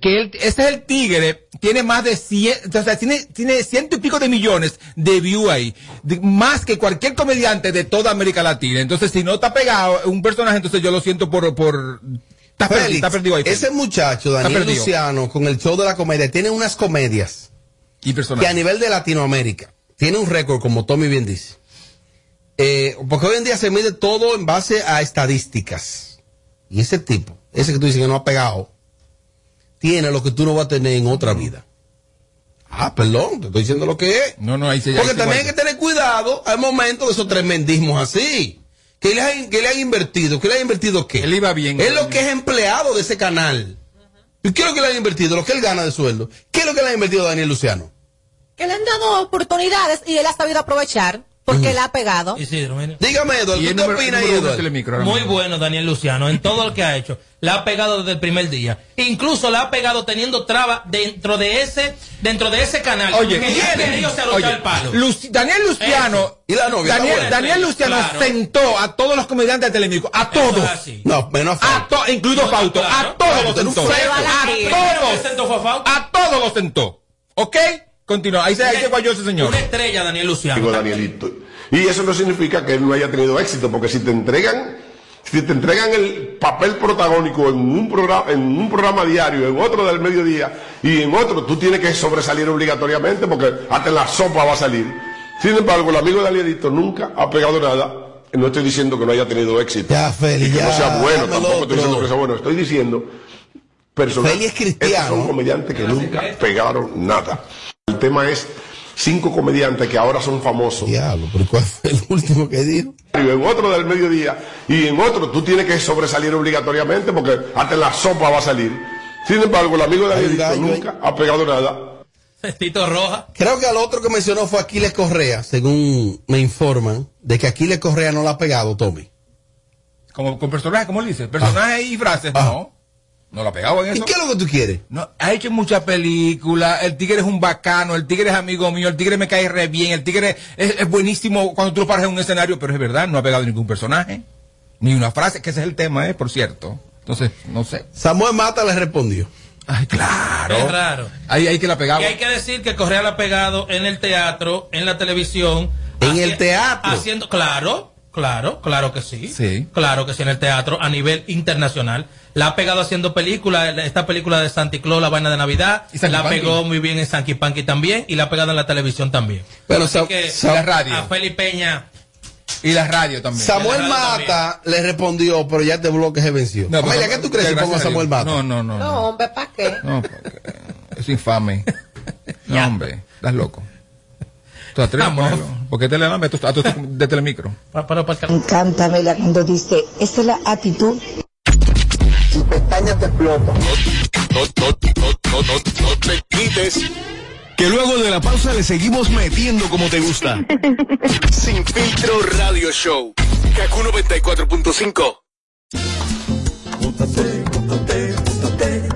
que él, este es el tigre, tiene más de 100, o sea, tiene, tiene ciento y pico de millones de views ahí, de- más que cualquier comediante de toda América Latina. Entonces, si no está pegado un personaje, entonces yo lo siento por, por, está, perdido, Félix, está perdido ahí. Félix. ese muchacho, Daniel. Luciano, con el show de la comedia, tiene unas comedias Y personaje. que a nivel de Latinoamérica tiene un récord, como Tommy bien dice. Eh, porque hoy en día se mide todo en base a estadísticas. Y ese tipo, ese que tú dices que no ha pegado, tiene lo que tú no vas a tener en otra vida. Ah, perdón, te estoy diciendo lo que es. No, no, ahí se Porque ahí se también hay que tener cuidado al momento de esos tremendismos así. ¿Qué le han, qué le han invertido? ¿Qué le han invertido qué? Él iba bien. Es lo que es empleado de ese canal. ¿Y qué es lo que le han invertido? Lo que él gana de sueldo. ¿Qué es lo que le ha invertido Daniel Luciano? Que le han dado oportunidades y él ha sabido aprovechar porque él ha pegado. Isidro, mira. Dígame, Eduardo, Y ¿tú el qué número- uno Eduardo? Muy bueno Daniel Luciano en todo lo que ha hecho. La ha pegado desde el primer día. Incluso la ha pegado teniendo traba dentro de ese dentro de ese canal. Oye, ¿quién? Oye, el palo. Daniel Luciano. Y la novia, Daniel. Daniel Luciano Claro. sentó a todos los comediantes de Telemicro. A todos. No, menos A to- incluido No, Fausto. claro. A todos los sentó. A ¿Quién todos. A todos los sentó. ¿Ok? Continúa. Ahí se, ahí se guayó ese señor. Una estrella Daniel Luciano. Digo Danielito. Y eso no significa que él no haya tenido éxito, porque si te entregan, si te entregan el papel protagónico en un programa, en un programa diario, en otro del mediodía y en otro, tú tienes que sobresalir obligatoriamente porque hasta en la sopa va a salir. Sin embargo, el amigo Danielito nunca ha pegado nada. No estoy diciendo que no haya tenido éxito. Ya, Feli, y que ya, no sea bueno, tampoco estoy diciendo que sea bueno. Estoy diciendo personas. Feli es cristiano. Estos son comediantes que nunca pegaron nada. El tema es cinco comediantes que ahora son famosos. Diablo, pero ¿cuál fue el último que dijo? en otro del mediodía y en otro tú tienes que sobresalir obligatoriamente porque hasta en la sopa va a salir. Sin embargo, el amigo de gallo nunca ha pegado nada. Tito Roja. Creo que al otro que mencionó fue Aquiles Correa, según me informan, de que Aquiles Correa no la ha pegado, Tommy. Como, con personajes, como él dice. Personajes y frases. Ah. No. No lo ha pegado en ¿Y eso. qué es lo que tú quieres? No, ha hecho muchas películas, el tigre es un bacano, el tigre es amigo mío, el tigre me cae re bien, el tigre es, es buenísimo cuando tú lo paras en un escenario, pero es verdad, no ha pegado ningún personaje, ni una frase, que ese es el tema, ¿eh? Por cierto. Entonces, no sé. Samuel Mata le respondió. Ay, claro. Es raro. Ahí hay que la pegaba. Y hay que decir que Correa la ha pegado en el teatro, en la televisión. ¿En el teatro? Haciendo, claro, claro, claro que sí. Sí. Claro que sí, en el teatro a nivel internacional. La ha pegado haciendo películas, esta película de Santi Claus, La Vaina de Navidad. Y La Panky. pegó muy bien en Sanky Panky también. Y la ha pegado en la televisión también. Pero Así que Sa- la radio. a Feli Peña. Y la radio también. Samuel radio Mata le respondió, pero ya este bloque se venció. No, Amelia, ¿qué tú crees si gracias pongo a a Samuel Dios. Mata? No, no, no. No, No, hombre, ¿para qué? no porque es infame. No, hombre, estás loco. Tú atreves a Vamos. ponerlo. ¿Por qué te le dan a tu- a tu- de telemicro? Pa- para- para- Me encanta Mela cuando dice, esa es la actitud. No, no, no, no, no, no te quites. Que luego de la pausa le seguimos metiendo como te gusta. Sin filtro radio show. Kaku 94.5. Móntate, móntate, móntate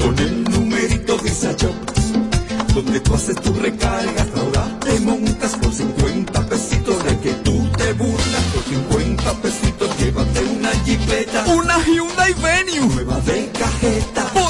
con el numerito Visa Shop, donde tú haces tu recargas, ahora te montas por 50 pesitos de que tú te burlas, por 50 pesitos llévate una jipeta Una Hyundai Venue. nueva de cajeta. Por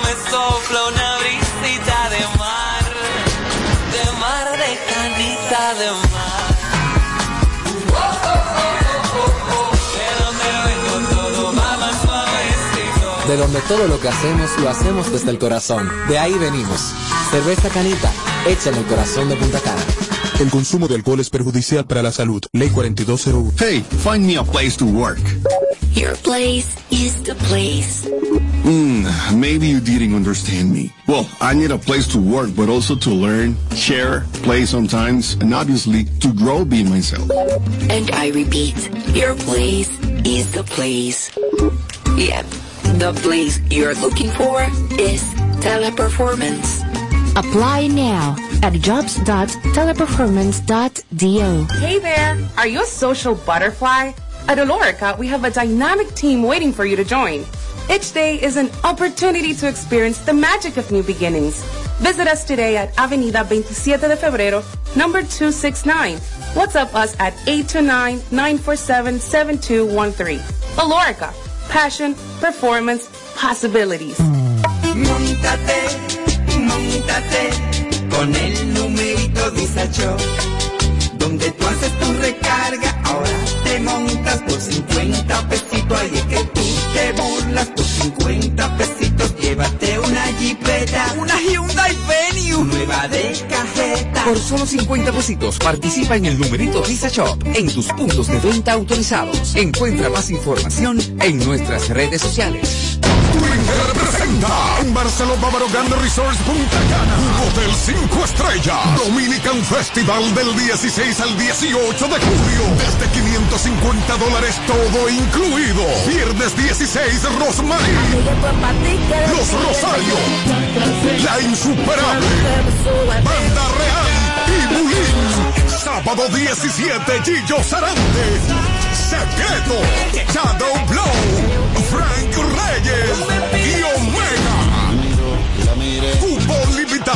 me sopla una brisita de mar. De mar, de canita, de mar. De donde vengo todo va más suavecito. de donde todo lo que hacemos lo hacemos desde el corazón. De ahí venimos. Cerveza Canita, hecha en el corazón de Punta Cana. El consumo de alcohol es perjudicial para la salud. Ley 4201. Hey, find me a place to work. Your place is the place. Hmm, maybe you didn't understand me. Well, I need a place to work, but also to learn, share, play sometimes, and obviously to grow being myself. And I repeat, your place is the place. Yep, the place you're looking for is teleperformance. Apply now at jobs.teleperformance.do. Hey there! Are you a social butterfly? At Olorica, we have a dynamic team waiting for you to join. Each day is an opportunity to experience the magic of new beginnings. Visit us today at Avenida 27 de Febrero, number 269. WhatsApp us at 829-947-7213. Olorica, passion, performance, possibilities. Montate, montate con el numerito Disacho. Donde tú haces tu recarga, ahora te montas por 50 pesitos. Ahí Por solo 50 pesitos participa en el numerito Visa Shop en tus puntos de venta autorizados. Encuentra más información en nuestras redes sociales. Presenta en Barcelona Bávaro Grande Resorts Punta Cana, un hotel 5 estrellas, Dominican Festival del 16 al 18 de julio, desde 550 dólares todo incluido. Viernes 16 Rosmarie, Los Rosarios, La Insuperable, Banda Real y Bulín. Sábado 17 Gillo Sarante, Secreto, Shadow Blow, Frank Reyes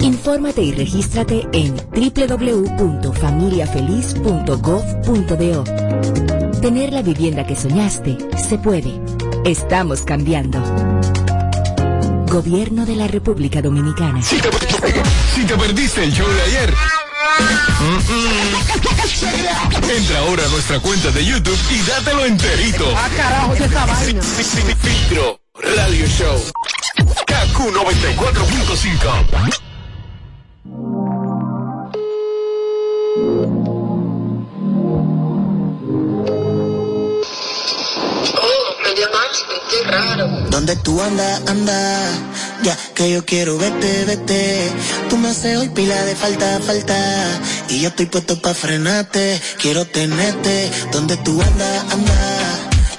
Infórmate y regístrate en www.familiafeliz.gov.do. Tener la vivienda que soñaste se puede. Estamos cambiando. Gobierno de la República Dominicana. Si te, si te perdiste el show de ayer. Entra ahora a nuestra cuenta de YouTube y dátelo enterito. Ah, carajo, ¿qué esta vaina? Filtro Radio Show. KQ 94.5. Donde tú andas, anda, ya que yo quiero verte, vete. Tú me haces hoy pila de falta, falta. Y yo estoy puesto pa' frenarte, quiero tenerte. Donde tú andas, anda,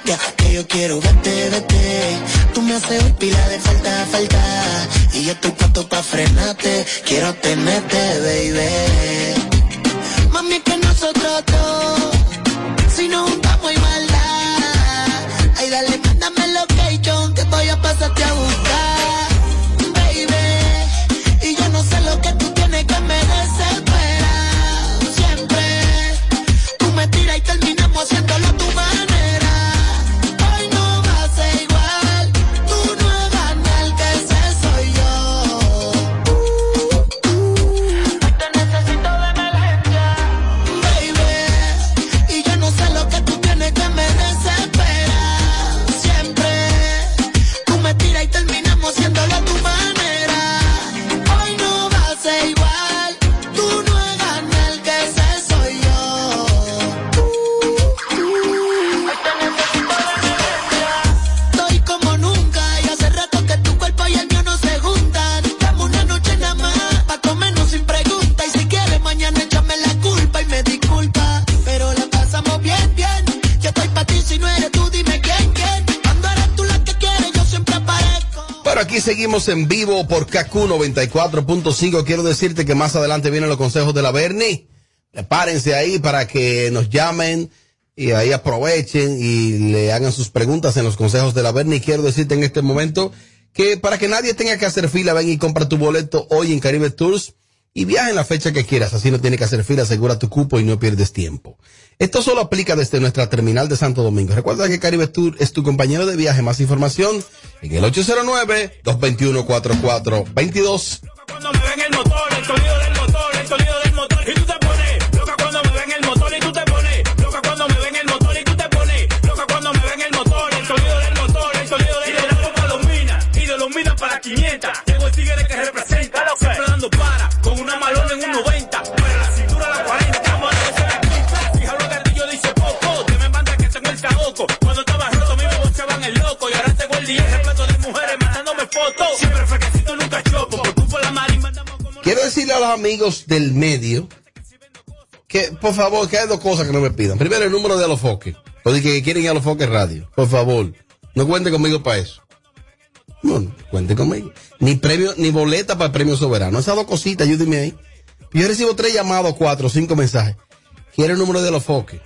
ya que yo quiero verte, vete. Tú me haces hoy pila de falta, falta. Y yo estoy puesto pa' frenarte, quiero tenerte, baby. Mami, que nosotros dos, si nos pasarte a buscar, seguimos en vivo por KQ 94.5. Quiero decirte que más adelante vienen los consejos de la Bernie. Prepárense ahí para que nos llamen y ahí aprovechen y le hagan sus preguntas en los consejos de la Bernie. Quiero decirte en este momento que para que nadie tenga que hacer fila, ven y compra tu boleto hoy en Caribe Tours y viaja en la fecha que quieras. Así no tienes que hacer fila, asegura tu cupo y no pierdes tiempo. Esto solo aplica desde nuestra terminal de Santo Domingo. Recuerda que Caribe Tour es tu compañero de viaje. Más información en el 809-221-4422. Cuando me ven el motor, el sonido del motor, el sonido del motor. Y tú te los amigos del medio que, por favor, que hay dos cosas que no me pidan. Primero, el número de Alofoque. De que quieren ir a Alofoque Radio. Por favor, no cuente conmigo para eso. No, no, cuente conmigo. Ni premio, ni boleta para el premio soberano. Esas dos cositas, ayúdenme ahí. Yo recibo tres llamados, cuatro, cinco mensajes. Quiero el número de Alofoque.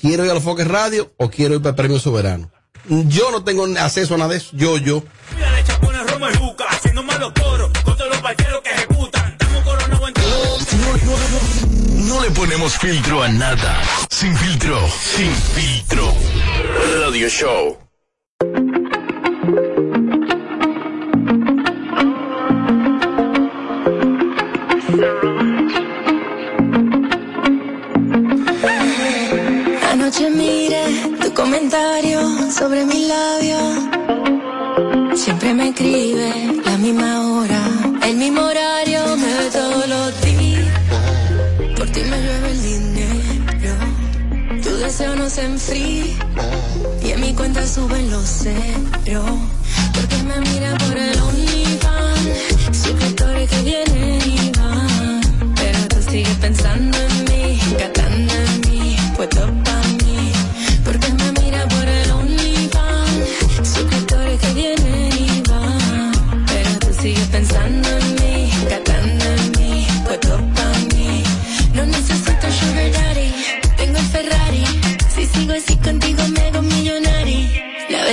Quiero ir a Alofoque Radio o quiero ir para el premio soberano. Yo no tengo acceso a nada de eso. Yo, yo. Le ponemos filtro a nada. Sin filtro, sin filtro. Radio Show. Anoche miré tu comentario sobre mi labio. Siempre me escribe la misma hora, el mismo horario, Deseo no se enfría y en mi cuenta suben los ceros. Porque me mira por el OnlyFans, suscriptores que vienen y van. Pero tú sigues pensando en mí, gastando en mí, puesto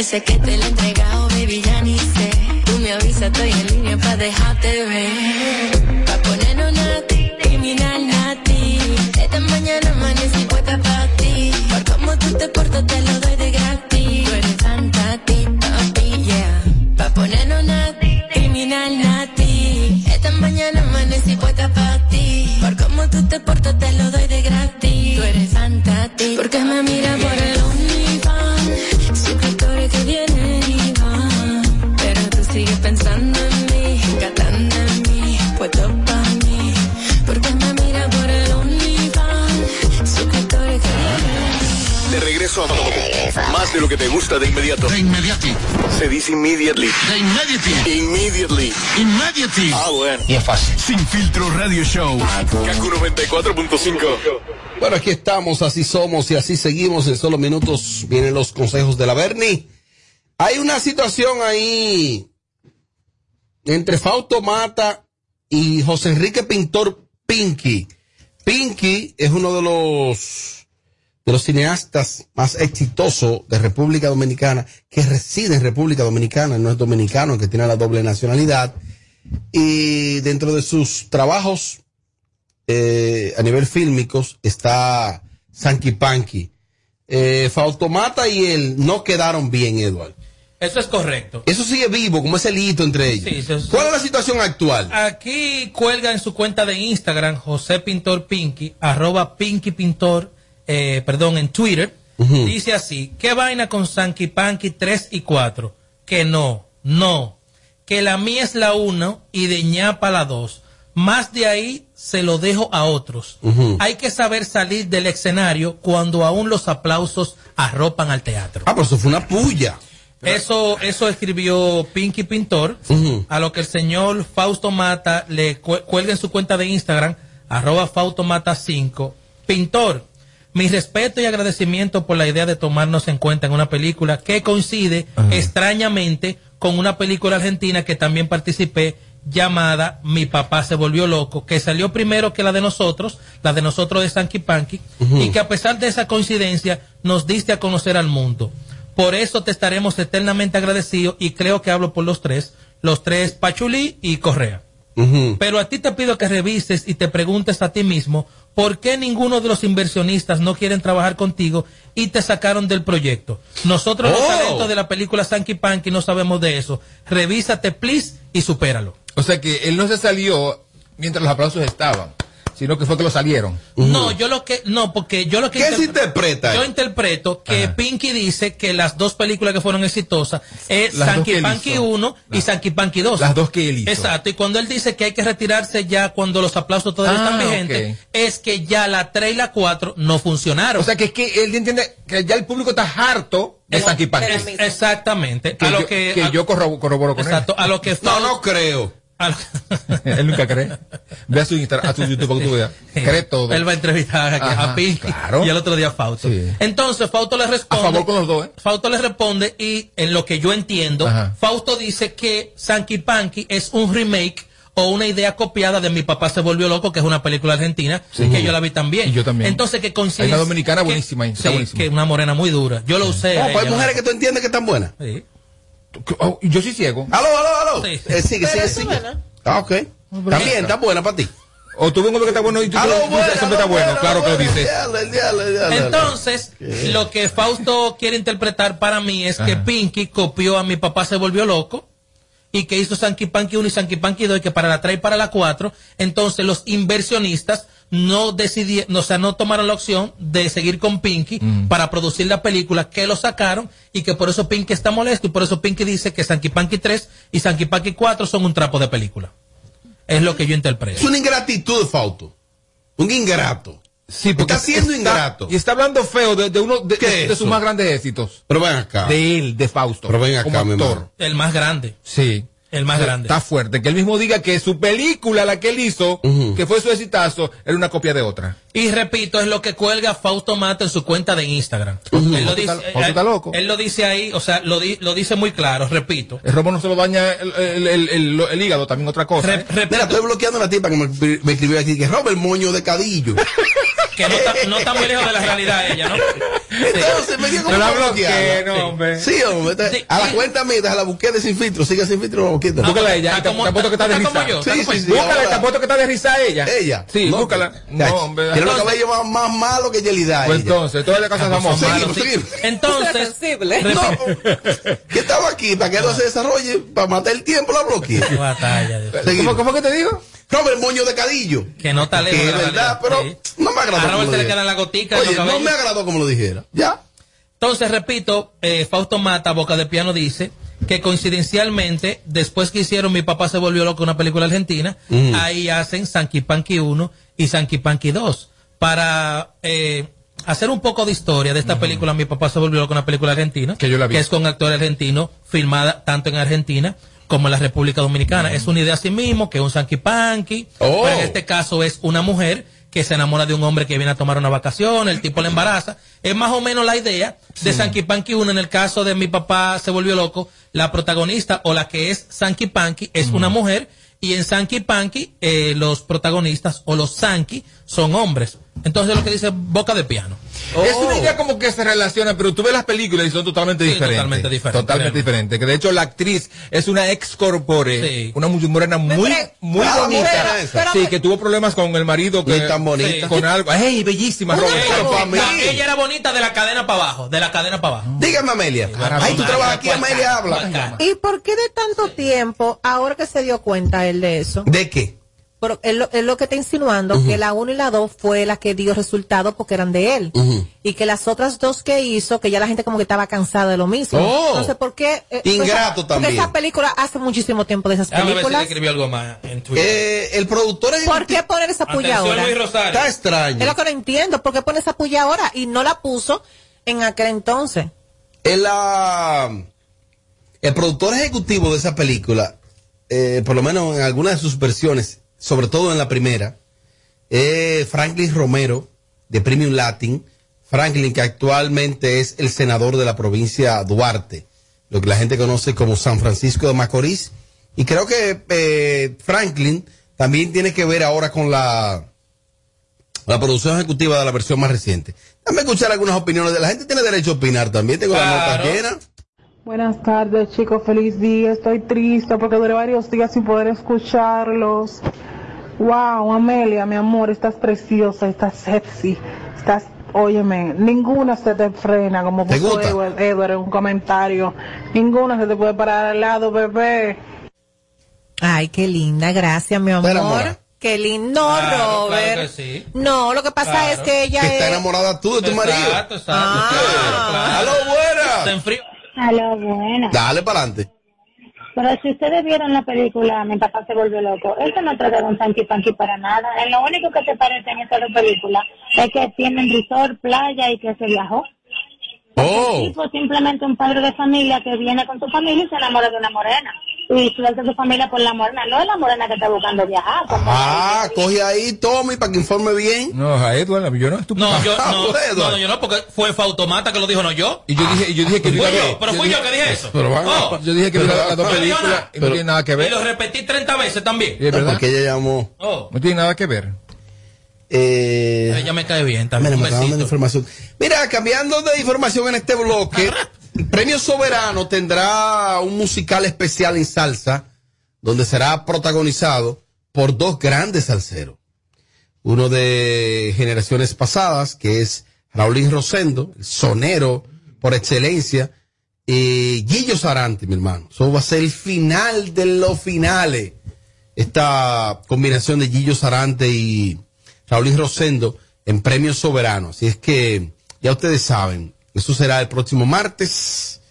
veces que te lo he entregado, baby, ya ni sé. Tú me avisas, estoy en línea pa' dejarte ver. Pa' ponernos nati, criminal nati. Esta mañana amanecí puesta pa' ti. Por cómo tú te portas te lo doy de gratis. Tú eres santa, ti, papi, yeah. Pa' ponernos nati, criminal nati. Esta mañana amanecí puesta pa' ti. Por cómo tú te portas te lo doy de gratis. Tú eres santa, ti. Porque me mira por más de lo que te gusta de inmediato. De inmediati. Se dice immediately. De inmediati. Immediately. Immediately. Ah, bueno. Y es fácil. Sin filtro radio show. Kaku 94.5. Bueno, aquí estamos, así somos y así seguimos. En solo minutos vienen los consejos de la Bernie. Hay una situación ahí entre Fausto Mata y José Enrique Pintor Pinky. Pinky es uno de los de los cineastas más exitosos de República Dominicana, que reside en República Dominicana, no es dominicano, que tiene la doble nacionalidad. Y dentro de sus trabajos eh, a nivel fílmicos está Sanky Panky. Eh, Fautomata y él no quedaron bien, Edward. Eso es correcto. Eso sigue vivo, como ese lito entre ellos. Sí, eso- ¿Cuál es la situación actual? Aquí cuelga en su cuenta de Instagram José Pintor Pinky, arroba Pinky Pintor, eh, perdón, en Twitter. Dice así, ¿qué vaina con Sanky Panky 3 y 4? Que no, no. Que la mía es la 1 y de ñapa la 2. Más de ahí se lo dejo a otros. Hay que saber salir del escenario cuando aún los aplausos arropan al teatro. Ah, pero eso fue una puya. Eso, eso escribió Pinky Pintor, a lo que el señor Fausto Mata le cu- cuelga en su cuenta de Instagram, arroba Fausto Mata 5. Pintor, mi respeto y agradecimiento por la idea de tomarnos en cuenta en una película que coincide extrañamente con una película argentina que también participé llamada Mi papá se volvió loco, que salió primero que la de nosotros, la de nosotros de Sanky Panky, y que a pesar de esa coincidencia nos diste a conocer al mundo. Por eso te estaremos eternamente agradecidos y creo que hablo por los tres, los tres Pachulí y Correa. Pero a ti te pido que revises y te preguntes a ti mismo por qué ninguno de los inversionistas no quieren trabajar contigo y te sacaron del proyecto. Nosotros los Oh. talentos de la película Sanky Panky no sabemos de eso. Revísate, please, y supéralo. O sea que él no se salió mientras los aplausos estaban, sino que fue que lo salieron. No, yo lo que, no, porque yo lo que ¿Qué se interpre- interpreta? Yo interpreto que Pinky dice que las dos películas que fueron exitosas es Las Sanky Panky hizo. 1 y Sanky Panky 2. Las dos que él hizo. Exacto, y cuando él dice que hay que retirarse ya cuando los aplausos todavía Ah, están vigentes, ok. es que ya la 3 y la 4 no funcionaron. O sea que es que él entiende que ya el público está harto de Sanky Panky. Es- exactamente. Que a lo yo- que, que a- yo corro- corroboro con Exacto, a lo que No, no creo. A él. nunca cree. Ve a su Instagram, a su YouTube para que tú veas. Cree todo. Él va a entrevistar a, Ajá, a Pinky claro. y el otro día a Fausto. Sí. Entonces Fausto le A responde. favor con los dos, ¿eh? Fausto le responde y en lo que yo entiendo, Ajá. Fausto dice que Sanky Panky es un remake o una idea copiada de Mi papá se volvió loco, que es una película argentina, Sí. que yo la vi también. Y yo también. Entonces que coincide. Hay una dominicana que- buenísima está sí, buenísima. que es una morena muy dura. Yo lo usé. Oh, pues hay mujeres que tú entiendes que están buenas. Sí. Oh, yo soy ciego. Aló, aló, aló. Sí. Eh, sigue, sigue, sigue. Ah, ok. También, está buena para ti. O tú ves un hombre que está bueno y tú Aló, tú- tú- buena, siempre está bueno. buena, Claro que lo dices. Entonces, lo que Fausto quiere interpretar para mí es que Ajá. Pinky copió a mi papá se volvió loco y que hizo Sanky Panky 1 y Sanky Panky 2 y que para la 3 y para la 4, entonces los inversionistas no decidieron, o sea, no tomaron la opción de seguir con Pinky Mm. para producir la película que lo sacaron y que por eso Pinky está molesto y por eso Pinky dice que Sanky Panky 3 y Sanky Panky 4 son un trapo de película. Es lo que yo interpreto. Es una ingratitud, Fausto. Un ingrato. Sí, porque Está siendo está- ingrato. Y está hablando feo de, de uno de, ¿Qué de- de sus más grandes éxitos. Pero ven acá. De él, de Fausto. Pero ven acá, como mi actor. hermano. El más grande. Sí. El más grande. Está fuerte. Que él mismo diga que su película, la que él hizo, que fue su exitazo, era una copia de otra. Y repito, es lo que cuelga Fausto Mata en su cuenta de Instagram. Ujú. Él, lo dice, está- loco. él lo dice ahí, o sea, lo, di- lo dice muy claro, repito. El robo no se lo daña el, el- el- el- el hígado, también otra cosa. Re- ¿eh? Mira, estoy bloqueando a la tipa que me, me escribió aquí que roba el moño de cadillo. que no está, no está muy lejos de la realidad ella, ¿no? Entonces me dio como No la para bloqueé, bloquearla. no, hombre. Sí, hombre. Sí, a la sí. cuenta mía, la busqué de sin filtro. Sigue sin filtro, no quita. Ah, Búscala ella. te- apuesto que está de risa. Sí, sí, sí. Búscala, ahora- te apuesto que está de risa ella. Ella. Sí, No, búscala. No, hombre. Tiene los cabellos más, más malos que Yelida. Pues entonces, todas las cosas vamos malos. Entonces, No, que estaba aquí para que no se desarrolle, para matar el tiempo, la bloqueé. ¿Cómo, Seguimos. ¿Cómo que te digo? Roba el moño de cadillo. que no está lejos Que es la verdad, pero Sí. no me agradó. A Robert se le quedan las goticas en Oye, no me agradó como lo dijera. Ya. Entonces, repito, eh, Fausto Mata, Boca de Piano, dice que coincidencialmente, después que hicieron Mi papá se volvió loco, una película argentina, Mm. ahí hacen Sanky Panky 1 y Sanky Panky 2. Para eh, hacer un poco de historia de esta película, Mi papá se volvió loco, una película argentina, Que yo la vi. es con actor argentino, filmada tanto en Argentina como en la República Dominicana. Es una idea así mismo, que es un Sanky Panky, Oh. pero en este caso es una mujer que se enamora de un hombre que viene a tomar una vacación, el tipo la embaraza. Es más o menos la idea de Sanky Panky 1. En el caso de mi papá se volvió loco, la protagonista o la que es Sanky Panky es una mujer y en Sanky Panky eh, los protagonistas o los Sanky son hombres. Entonces lo que dice boca de piano. Es una idea como que se relaciona, pero tú ves las películas y son totalmente Sí, diferentes. totalmente diferentes, Totalmente diferentes. Que de hecho la actriz es una ex corpore, Sí. una mujer morena muy, muy Ah, bonita. Sí, que tuvo problemas con el marido. Que, tan bonita. Con algo. ¡Ey, bellísima, Robert! Ella, pa' mí. ella era bonita de la cadena para abajo, de la cadena para abajo. Dígame, Amelia. Ay, tú trabajas aquí, Amelia habla. ¿Y por qué de tanto tiempo, ahora que se dio cuenta él de eso? ¿De qué? Pero él, lo- que está insinuando que la 1 y la 2 fue la que dio resultado porque eran de él. Y que las otras dos que hizo, que ya la gente como que estaba cansada de lo mismo. Oh. Entonces, ¿por qué? eh, Ingrato porque también. esa película hace muchísimo tiempo de esas ver si películas. escribió algo más en Twitter. Eh, el productor es ¿Por qué poner esa puya Atención, ahora? Luis Rosario. Está extraño. Es lo que no entiendo. ¿Por qué pone esa puya ahora? Y no la puso en aquel entonces. El, el productor ejecutivo de esa película, eh, por lo menos en algunas de sus versiones, sobre todo en la primera, es Franklin Romero, de Premium Latin. Franklin, que actualmente es el senador de la provincia Duarte, lo que la gente conoce como San Francisco de Macorís. Y creo que eh, Franklin también tiene que ver ahora con la, la producción ejecutiva de la versión más reciente. Déjame escuchar algunas opiniones de la gente. Tiene derecho a opinar también. Tengo la nota llena. Buenas tardes, chicos. Feliz día. Estoy triste porque duré varios días sin poder escucharlos. Wow, Amelia, mi amor, estás preciosa, estás sexy, estás, óyeme, ninguna se te frena, como ¿Te puso? Edward, Edward en un comentario. Ninguna se te puede parar al lado, bebé. Ay, qué linda, gracias, mi amor. Qué lindo, Claro, Robert. claro que sí. No, lo que pasa Claro. es que ella Que está es... enamorada tú de tu marido. Exacto, exacto. Ah. ¡Aló, buena! Aló, buena. Dale para adelante. Pero si ustedes vieron la película Mi papá se volvió loco, eso no trata de un Sanky Panky para nada. En lo único que se parece en esta película es que tienen resort, playa y que se viajó. Oh, El tipo simplemente un padre de familia que viene con su familia y se enamora de una morena. Y suelta a su familia por la morena. No es la morena que está buscando viajar. ah, coge ahí, Tommy, para que informe bien. No, a Edward, yo no, tú. No, yo Ah, no, bueno. no, no, yo no, porque fue Fautomata que lo dijo, no yo. Y yo dije, yo dije que Fui yo, pero fui yo que dije eso. Pero a- Oh, Yo dije que vi la- las dos películas y no tiene nada que Y ver. lo repetí 30 veces también. ¿Es verdad? Porque ella llamó. Oh, No tiene nada que ver. Eh, ella me cae bien Mira, también. me dando besito. información. Mira, cambiando de información en este bloque, Premio Soberano tendrá un musical especial en salsa, donde será protagonizado por dos grandes salseros. Uno de generaciones pasadas, que es Raulín Rosendo, el sonero por excelencia, y Guillo Sarante, mi hermano. Eso va a ser el final de los finales. Esta combinación de Guillo Sarante y Raulín Rosendo en Premio Soberano. Así es que ya ustedes saben, eso será el próximo martes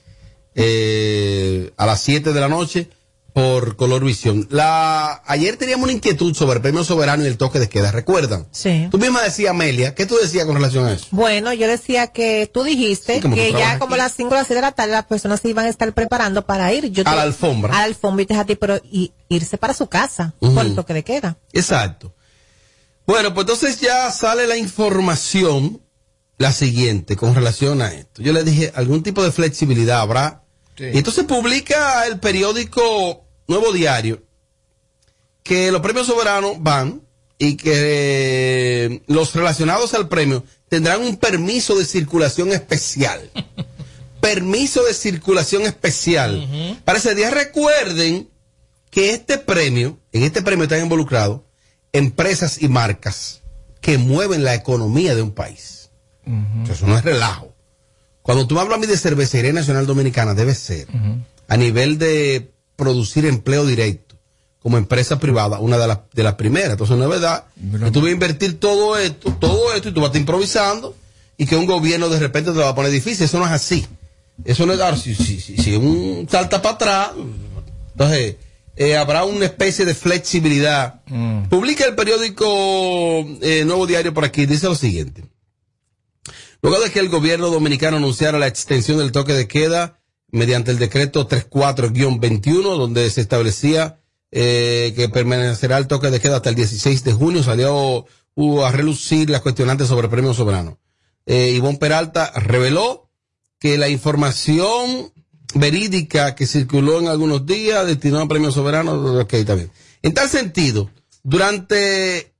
eh, a las 7 de la noche por Color Visión. La, ayer teníamos una inquietud sobre el Premio Soberano y el toque de queda, ¿recuerdan? Sí. Tú misma decías, Amelia, ¿qué tú decías con relación a eso? Bueno, yo decía que tú dijiste Sí, que ya como aquí. las 5 o las 6 de la tarde las personas se iban a estar preparando para ir. Yo A te- la alfombra. A la alfombra y te a ti, pero y, irse para su casa por el toque de queda. Exacto. Bueno, pues entonces ya sale la información, la siguiente, con relación a esto. Yo le dije, algún tipo de flexibilidad habrá. Y entonces publica el periódico Nuevo Diario que los premios soberanos van y que eh, los relacionados al premio tendrán un permiso de circulación especial. permiso de circulación especial. Para ese día recuerden que este premio, en este premio están involucrados empresas y marcas que mueven la economía de un país. Eso no es relajo. Cuando tú hablas a mí de cervecería nacional dominicana, debe ser a nivel de producir empleo directo como empresa privada, una de las de las primeras. Entonces no es verdad que tú vas a invertir todo esto, todo esto y tú vas a estar improvisando y que un gobierno de repente te lo va a poner difícil. Eso no es así. Eso no es dar, si, si, si, un salta para atrás, entonces eh, habrá una especie de flexibilidad. Publica el periódico eh, Nuevo Diario por aquí, dice lo siguiente. Luego de que el gobierno dominicano anunciara la extensión del toque de queda mediante el decreto 34-21, donde se establecía eh, que permanecerá el toque de queda hasta el 16 de junio, salió a relucir las cuestionantes sobre el premio soberano. Eh, Ivonne Peralta reveló que la información verídica que circuló en algunos días destinó a premio soberano, ok, bien. En tal sentido, durante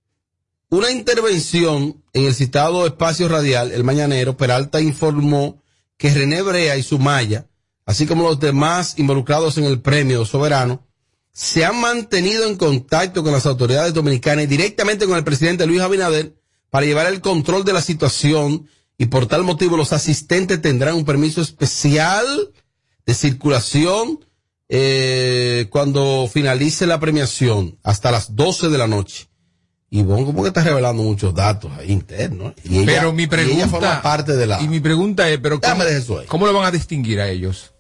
una intervención en el citado espacio radial, el Mañanero, Peralta informó que René Brea y Sumaya, así como los demás involucrados en el premio soberano, se han mantenido en contacto con las autoridades dominicanas y directamente con el presidente Luis Abinader para llevar el control de la situación y por tal motivo los asistentes tendrán un permiso especial de circulación eh, cuando finalice la premiación hasta las 12 de la noche. Y vos como que estás revelando muchos datos ahí internos. Y ella- pero mi y pregunta. ella forma parte de la... Y mi pregunta es, pero ¿cómo, eso ahí. ¿cómo lo van a distinguir a ellos?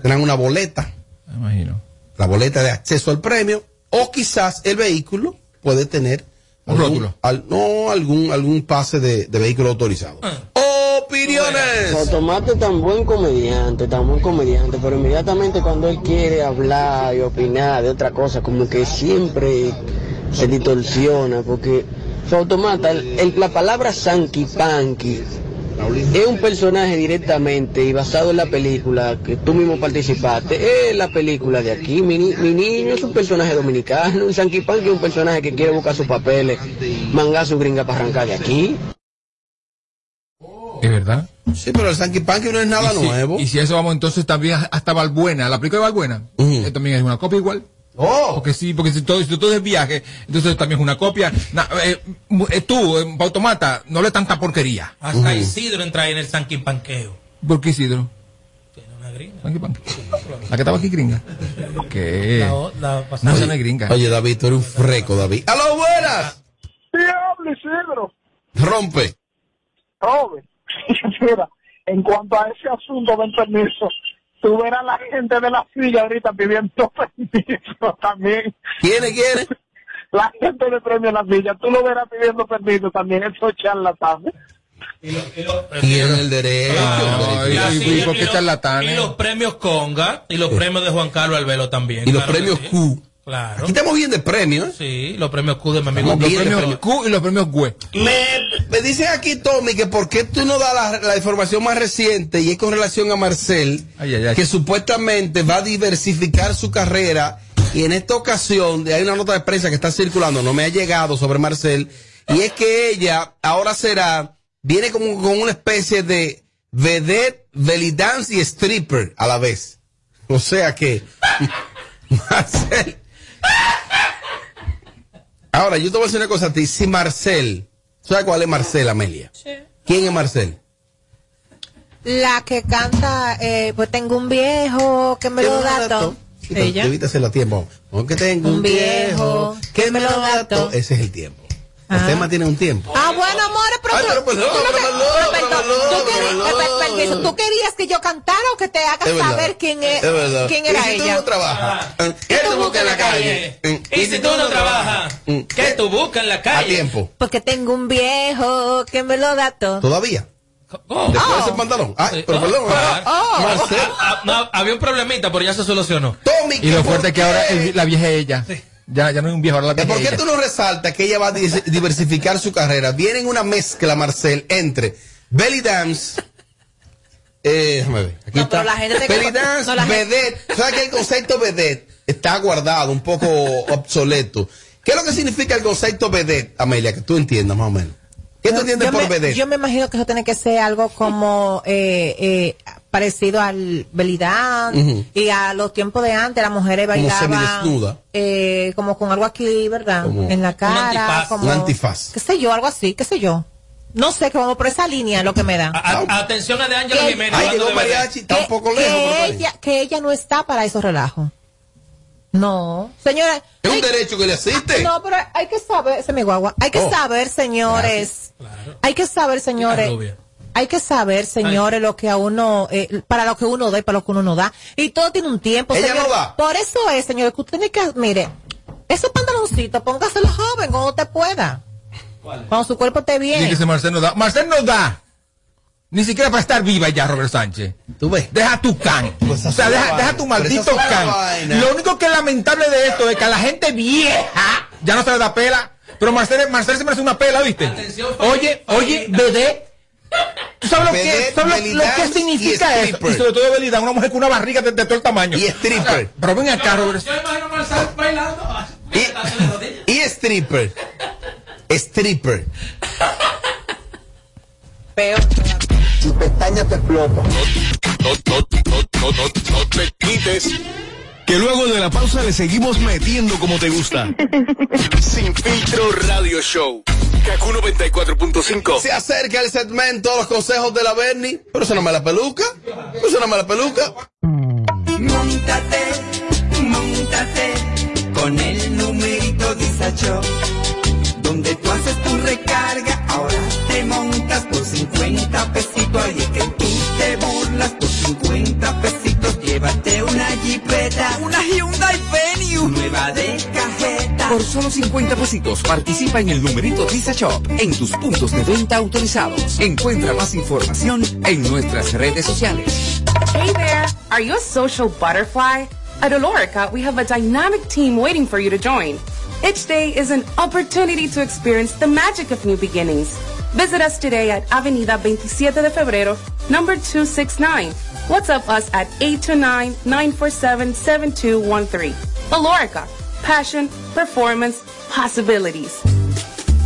Tendrán una boleta. Me imagino. La boleta de acceso al premio. O quizás el vehículo puede tener... Un rótulo. al- no, algún, algún pase de, de vehículo autorizado. ¡Opiniones! Automate tan buen comediante, tan buen comediante, pero inmediatamente cuando él quiere hablar y opinar de otra cosa, como que siempre se distorsiona, porque Automata, el- el- la palabra Sanky Panky es un personaje directamente y basado en la película que tú mismo participaste, es la película de aquí, mi, mi niño es un personaje dominicano, un Sanky Panky es un personaje que quiere buscar sus papeles, mangar su gringa para arrancar de aquí. Es verdad. Sí, pero el Sanky Panky no es nada y si, nuevo. Y si eso vamos entonces también hasta Valbuena, la película de Valbuena, eh, también es una copia igual. Oh. Porque sí, porque si todo, si todo es viaje, entonces también es una copia. Na- eh, eh, tú, en Automata, no le tanta porquería. Hasta Isidro entra en el sanquimpanqueo. ¿Por qué Isidro? Una gringa. La que estaba aquí gringa. ¿Qué? La. No, esa no es gringa. Oye, David, tú eres un freco, David. ¡Aló, buenas! Diablo, Isidro. Rompe. Mira, en cuanto a ese asunto del permiso, tú verás la gente de la silla ahorita pidiendo permiso también. ¿Quiénes, quiénes? La gente de premio en la silla, tú lo verás pidiendo permiso también, esos charlatanes. Tienen el derecho. Ah, el y- derecho. y- y? Y los premios Conga y los premios de Juan Carlos Albelo también. Y los claro premios sí. Q. Claro. Aquí estamos bien de premios. Sí, los premios Q de mi amigo. Los premios Q y los premios GUE. Me, me dicen aquí, Tommy, que por qué tú no das la, la información más reciente y es con relación a Marcel, Ay, ay, ay. que supuestamente va a diversificar su carrera y en esta ocasión hay una nota de prensa que está circulando, no me ha llegado sobre Marcel, y es que ella ahora será, viene como con una especie de vedette, belly dance y stripper a la vez. O sea que Marcel... Ahora, yo te voy a decir una cosa a ti. Si Marcel, ¿sabes cuál es Marcel, Amelia? ¿Quién es Marcel? La que canta, eh, pues tengo un viejo que me lo da todo. Sí, Ella. Hacerlo a tiempo. Aunque tengo un, Un viejo viejo que me lo da todo. Ese es el tiempo. El tema tiene un tiempo. Ah, bueno, amores, pero, Ay, tú- pero perdón, te- perdón, tú querías- pero eh, per- perdón. permiso, ¿Tú querías que yo cantara o que te haga Es verdad. saber quién es, Es quién ¿Y era si tú ella? no trabajas? ¿Qué tú buscas en la calle? Y si tú no trabajas, ¿qué tú buscas en la A calle? tiempo. Porque tengo un viejo que me lo da todo. ¿Todavía? Oh. Después de ese pantalón. Ay, pero perdón. Claro. Marcel. Ah, no, había un problemita, pero ya se solucionó. Tommy, Y lo ¿por fuerte es que ahora el- la vieja es ella. Ya, ya no es un viejo, ahora la vieja ¿Por qué ella. tú no resaltas que ella va a diversificar su carrera? Viene en una mezcla, Marcel, entre belly dance. Eh, déjame ver. Aquí No, está. pero la gente te- belly dance, no, la gente- vedette. ¿Sabes que el concepto vedette está guardado, un poco obsoleto? ¿Qué es lo que significa el concepto vedette, Amelia? Que tú entiendas más o menos. ¿Qué tú entiendes yo por me, vedette? yo me imagino que eso tiene que ser algo como eh, eh, parecido al belidán y a los tiempos de antes las mujeres Como bailaban semidesnuda. eh, como con algo aquí, ¿verdad? Como- en la cara, antifaz. como Un antifaz. qué sé yo, algo así, qué sé yo. No sé, como por esa línea lo que me da. A- a- atención a de Ángela Que- Jiménez. Ay, llegó mariachi, está un poco que lejos. ella, que ella no está para esos relajos. No, señora. Es un derecho que le asiste. No, pero hay que saber, ese mi guagua, hay que Oh, saber, señores, hay que saber, señores, hay que saber, señores, lo que a uno, eh, para lo que uno da y para lo que uno no da. Y todo tiene un tiempo, Ella no da. Por eso es, señores, que usted tiene que, mire, esos pantaloncitos, póngaselo joven cuando usted pueda. Cuando su cuerpo esté Dice bien. ese Marcel no da. Marcel no da. Ni siquiera para estar viva ya, Robert Sánchez. ¿Tú ves? Deja tu can. Pues o sea, deja, deja tu maldito can. Lo único que es lamentable de esto es que a la gente vieja ya no se le da pela. Pero Marcel, Marcel se merece una pela, ¿viste? Atención, Oye, oye, bebé. ¿Tú sabes lo que, sabes lo- que significa y eso? Y sobre todo belly dance, una mujer con una barriga de, de todo el tamaño. Y stripper. Pero ven acá, Robert. Yo imagino a Marcel bailando. ah, rodillas. Y stripper. Stripper. Peor. Y pestañas te explotan. No, no, no, no, no, no te quites. Que luego de la pausa le seguimos metiendo como te gusta. Sin filtro radio show. Kaku 94.5. Se acerca el segmento los consejos de la Bernie. Pero eso no me la peluca. Eso no me la peluca. Montate, montate con el numerito Disacho. Donde tú haces tu recarga, ahora te montas por 50 pesitos. Nueva de cajeta. Por solo 50 pesitos participa en el numerito Visa Shop en tus puntos de venta autorizados. Encuentra más información en nuestras redes sociales. Hey there! Are you a social butterfly? At Olorica, we have a dynamic team waiting for you to join. Each day is an opportunity to experience the magic of new beginnings. Visit us today at Avenida 27 de Febrero, number 269. WhatsApp us at 829-947-7213. Olorica, passion, performance, possibilities.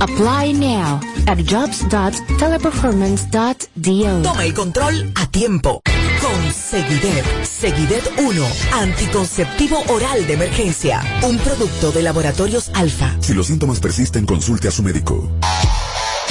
Apply now at jobs.teleperformance.do. Toma el control a tiempo. Con Seguidet. Seguidet 1. Anticonceptivo oral de emergencia. Un producto de laboratorios alfa. Si los síntomas persisten, consulte a su médico.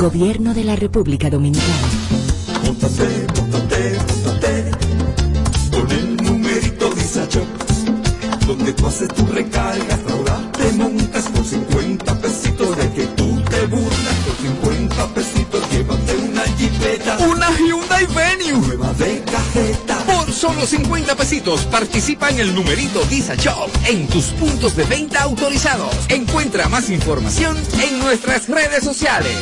Gobierno de la República Dominicana. Móntate, móntate, móntate Con el numerito Disacho Donde tú haces tu recarga Ahora te montas por 50 pesitos De que tú te burlas Por 50 pesitos Llévate una jipeta Una Hyundai Venue. Nueva de cajeta Por solo 50 pesitos participa en el numerito Visa Shop en tus puntos de venta autorizados. Encuentra más información en nuestras redes sociales.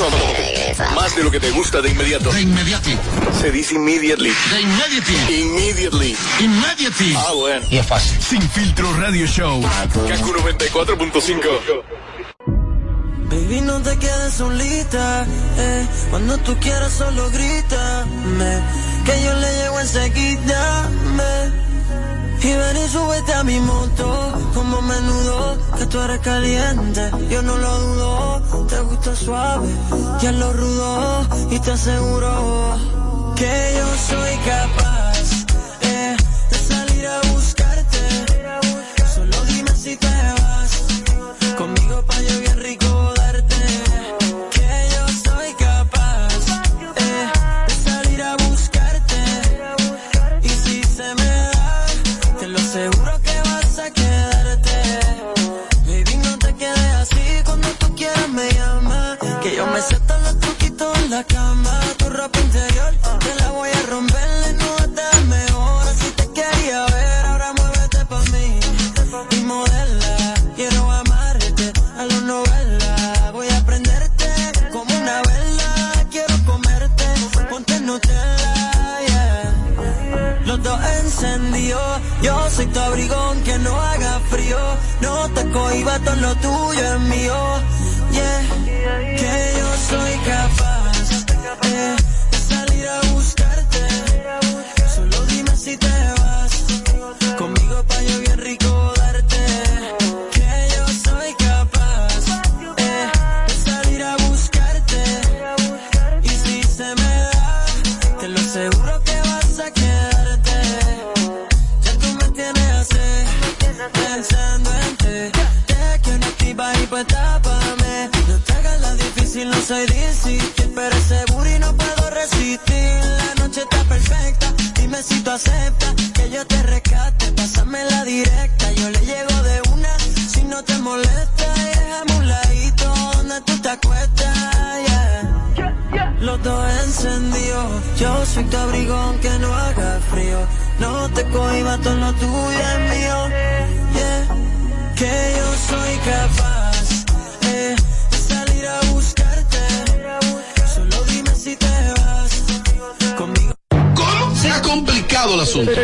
A más de lo que te gusta de inmediato. De inmediati. Se dice immediately. De immediately. Immediately. Immediately. Ah, bueno. Y es fácil. Sin filtro radio show. Kaku 94.5. Baby, no te quedes solita, eh. Cuando tú quieras solo grítame, que yo le llego enseguida, me. Y ven y súbete a mi moto, como menudo, que tú eres caliente, yo no lo dudo, te gusta suave, ya lo rudo, y te aseguro que yo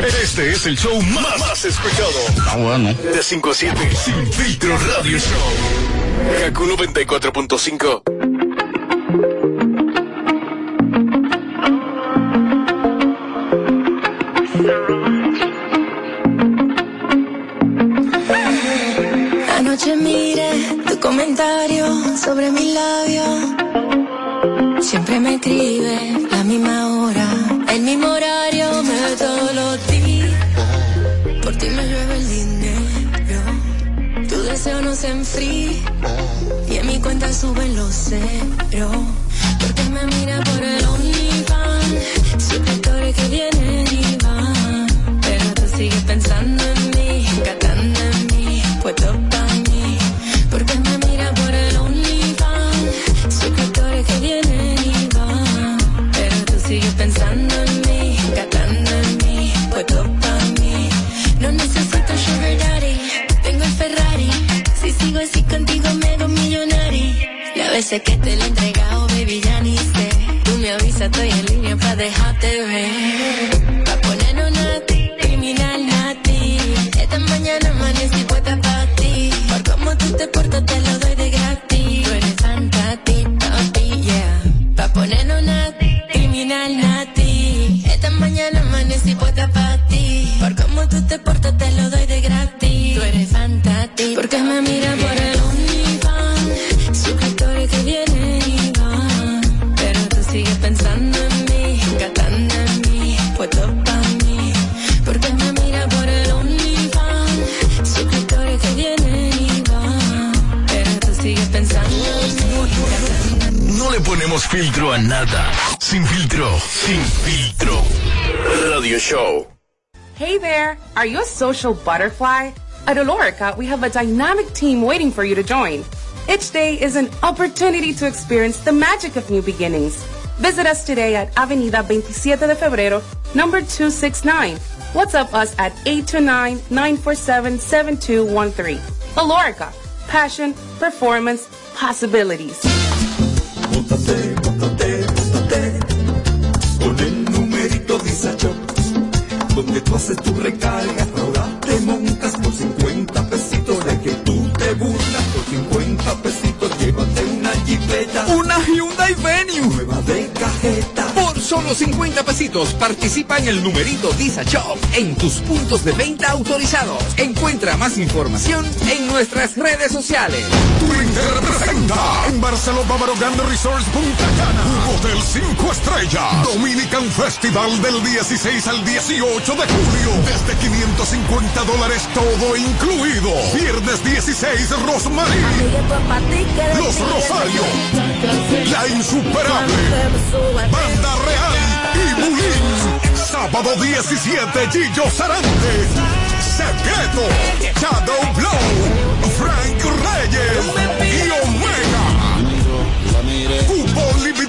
Este es el show más, escuchado. Ah, bueno. De 5 a 7. Sin filtro radio show. Kaku 94.5. Anoche miré tu comentario sobre mi labio. Siempre me crié Y en mi cuenta suben los ceros. Porque me mira por el Veces que te lo he entregado, baby, ya ni sé. Tú me avisas, estoy en línea pa' dejarte ver. Social butterfly? At Olorica, we have a dynamic team waiting for you to join. Each day is an opportunity to experience the magic of new beginnings. Visit us today at Avenida 27 de Febrero, number 269. WhatsApp us at 829-947-7213. Olorica, passion, performance, possibilities. Tú haces tu recarga, ahora te montas por 50 pesitos de que tú te burlas por 50 pesitos, llévate una jipeta, Una Hyundai Venue. nueva de cajeta. Solo 50 pesitos participa en el numerito Disa Shop en tus puntos de venta autorizados. Encuentra más información en nuestras redes sociales. Twitter presenta en Barceló Bávaro Punta Cana. Hotel 5 estrellas. Dominican Festival del 16 al 18 de julio. Desde 550 dólares todo incluido. Viernes 16 Rosmarie. Los Rosarios. La Insuperable. Banda Real y Bulín. Sábado 17 Gillo Sarante. Secreto. Shadow Blow. Frank Reyes. Y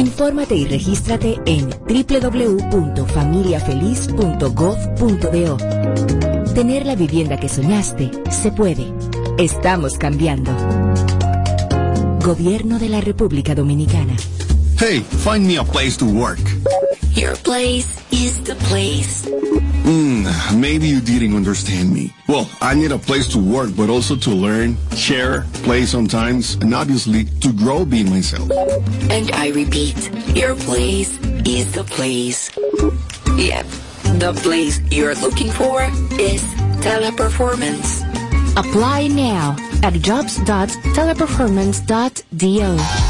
Infórmate y regístrate en www.familiafeliz.gov.do. Tener la vivienda que soñaste se puede. Estamos cambiando. Gobierno de la República Dominicana. Hey, find me a place to work. Your place is the place. Hmm, maybe you didn't understand me. Well, I need a place to work, but also to learn, share, play sometimes, and obviously to grow being myself. And I repeat, your place is the place. Yep, the place you're looking for is teleperformance. Apply now at jobs.teleperformance.do.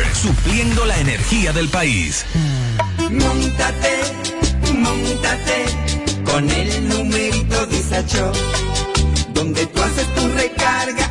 Supliendo la energía del país. Montate, montate con el numerito Disacho. Donde tú haces tu recarga,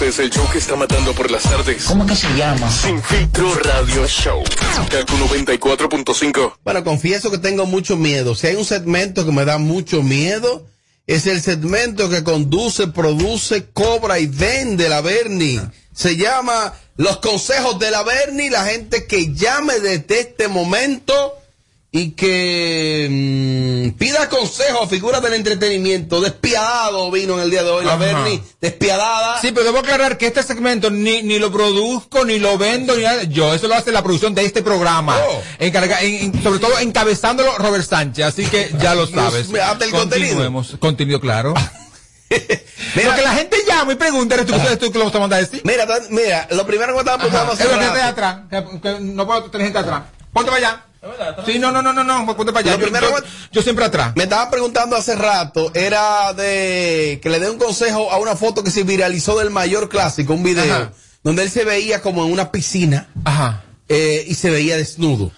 Este es el show que está matando por las tardes. ¿Cómo que se llama? Sin filtro radio show. Kaku 94.5. Bueno, confieso que tengo mucho miedo. Si hay un segmento que me da mucho miedo, es el segmento que conduce, produce, cobra y vende la Bernie. Se llama Los Consejos de la Bernie. La gente que llame desde este momento y que mm, pida consejo a figuras del entretenimiento. Despiadado vino en el día de hoy la. Bernie. Despiadada. Sí, pero debo aclarar que este segmento ni, ni lo produzco, ni lo vendo, ni nada. Yo, eso lo hace la producción de este programa. Oh. Encarga- en- en- sobre todo encabezándolo Robert Sánchez, así que ya lo sabes. Hazte el contenido. Continuemos. Contenido, claro. lo que la gente llama y pregunta, ¿eres tú, eres tú que lo vas a decir? Mira, mira, lo primero que me estaban preguntando Es rato. esté atrás, que, que no puedo tener gente atrás. Ponte para allá. Sí, no, no, no, no, no, ponte para allá. Yo, primero yo- yo siempre atrás. Me estaban preguntando hace rato, era de que le dé un consejo a una foto que se viralizó del mayor clásico, un video, Ajá. donde él se veía como en una piscina eh, y se veía desnudo.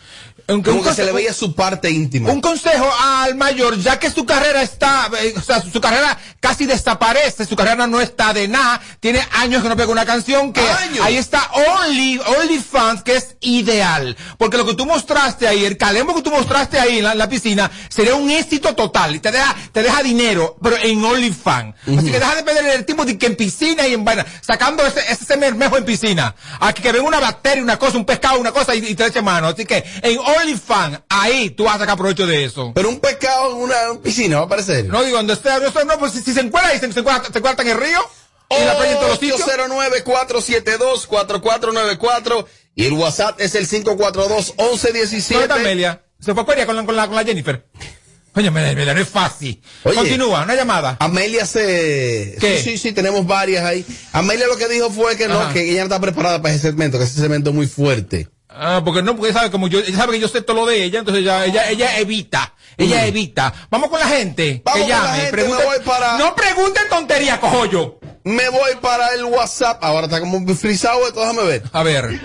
Aunque como un que se le consejo- veía su parte íntima. Un consejo al mayor, ya que su carrera está, eh, o sea, su carrera casi desaparece, su carrera no está de nada, tiene años que no pega una canción, que ahí está Only, Only Fans, que es ideal. Porque lo que tú mostraste ahí, el calembo que tú mostraste ahí en la, en la piscina, sería un éxito total. Y te deja, te deja dinero, pero en OnlyFans. Así que deja de perder el tiempo de que en piscina y en vaina, sacando ese, ese mermejo en piscina. Aquí que venga una bacteria, una cosa, un pescado, una cosa y, y te eche mano. Así que en OnlyFans, ahí tú vas a sacar provecho de eso. Pero un pescado en una piscina va a aparecer. No digo, donde esté, no, no, pues si, si se encuentra ahí, se, se encuentra, se encuentra en el río, y la playa en todos los sitios. 809-472-4494 y el WhatsApp es el ¿Dónde está 542-1117. Amelia? Se fue a Corea con la, con la, con la Jennifer. Oye, Amelia, no es fácil. Oye, Continúa, una llamada. Amelia se... ¿Qué? Sí, sí, sí, tenemos varias ahí. Amelia lo que dijo fue que no, Ajá. que ella no está preparada para ese segmento, que ese segmento es muy fuerte. Ah, porque no, porque sabe como yo, ella sabe que yo sé todo lo de ella, entonces ella, ella, ella evita, ella Mm. evita. Vamos con la gente. Vamos que con la llame, gente, pregunten- me voy para- No pregunten tontería, cojo yo. Me voy para el WhatsApp. Ahora está como frisado esto, déjame ver. A ver.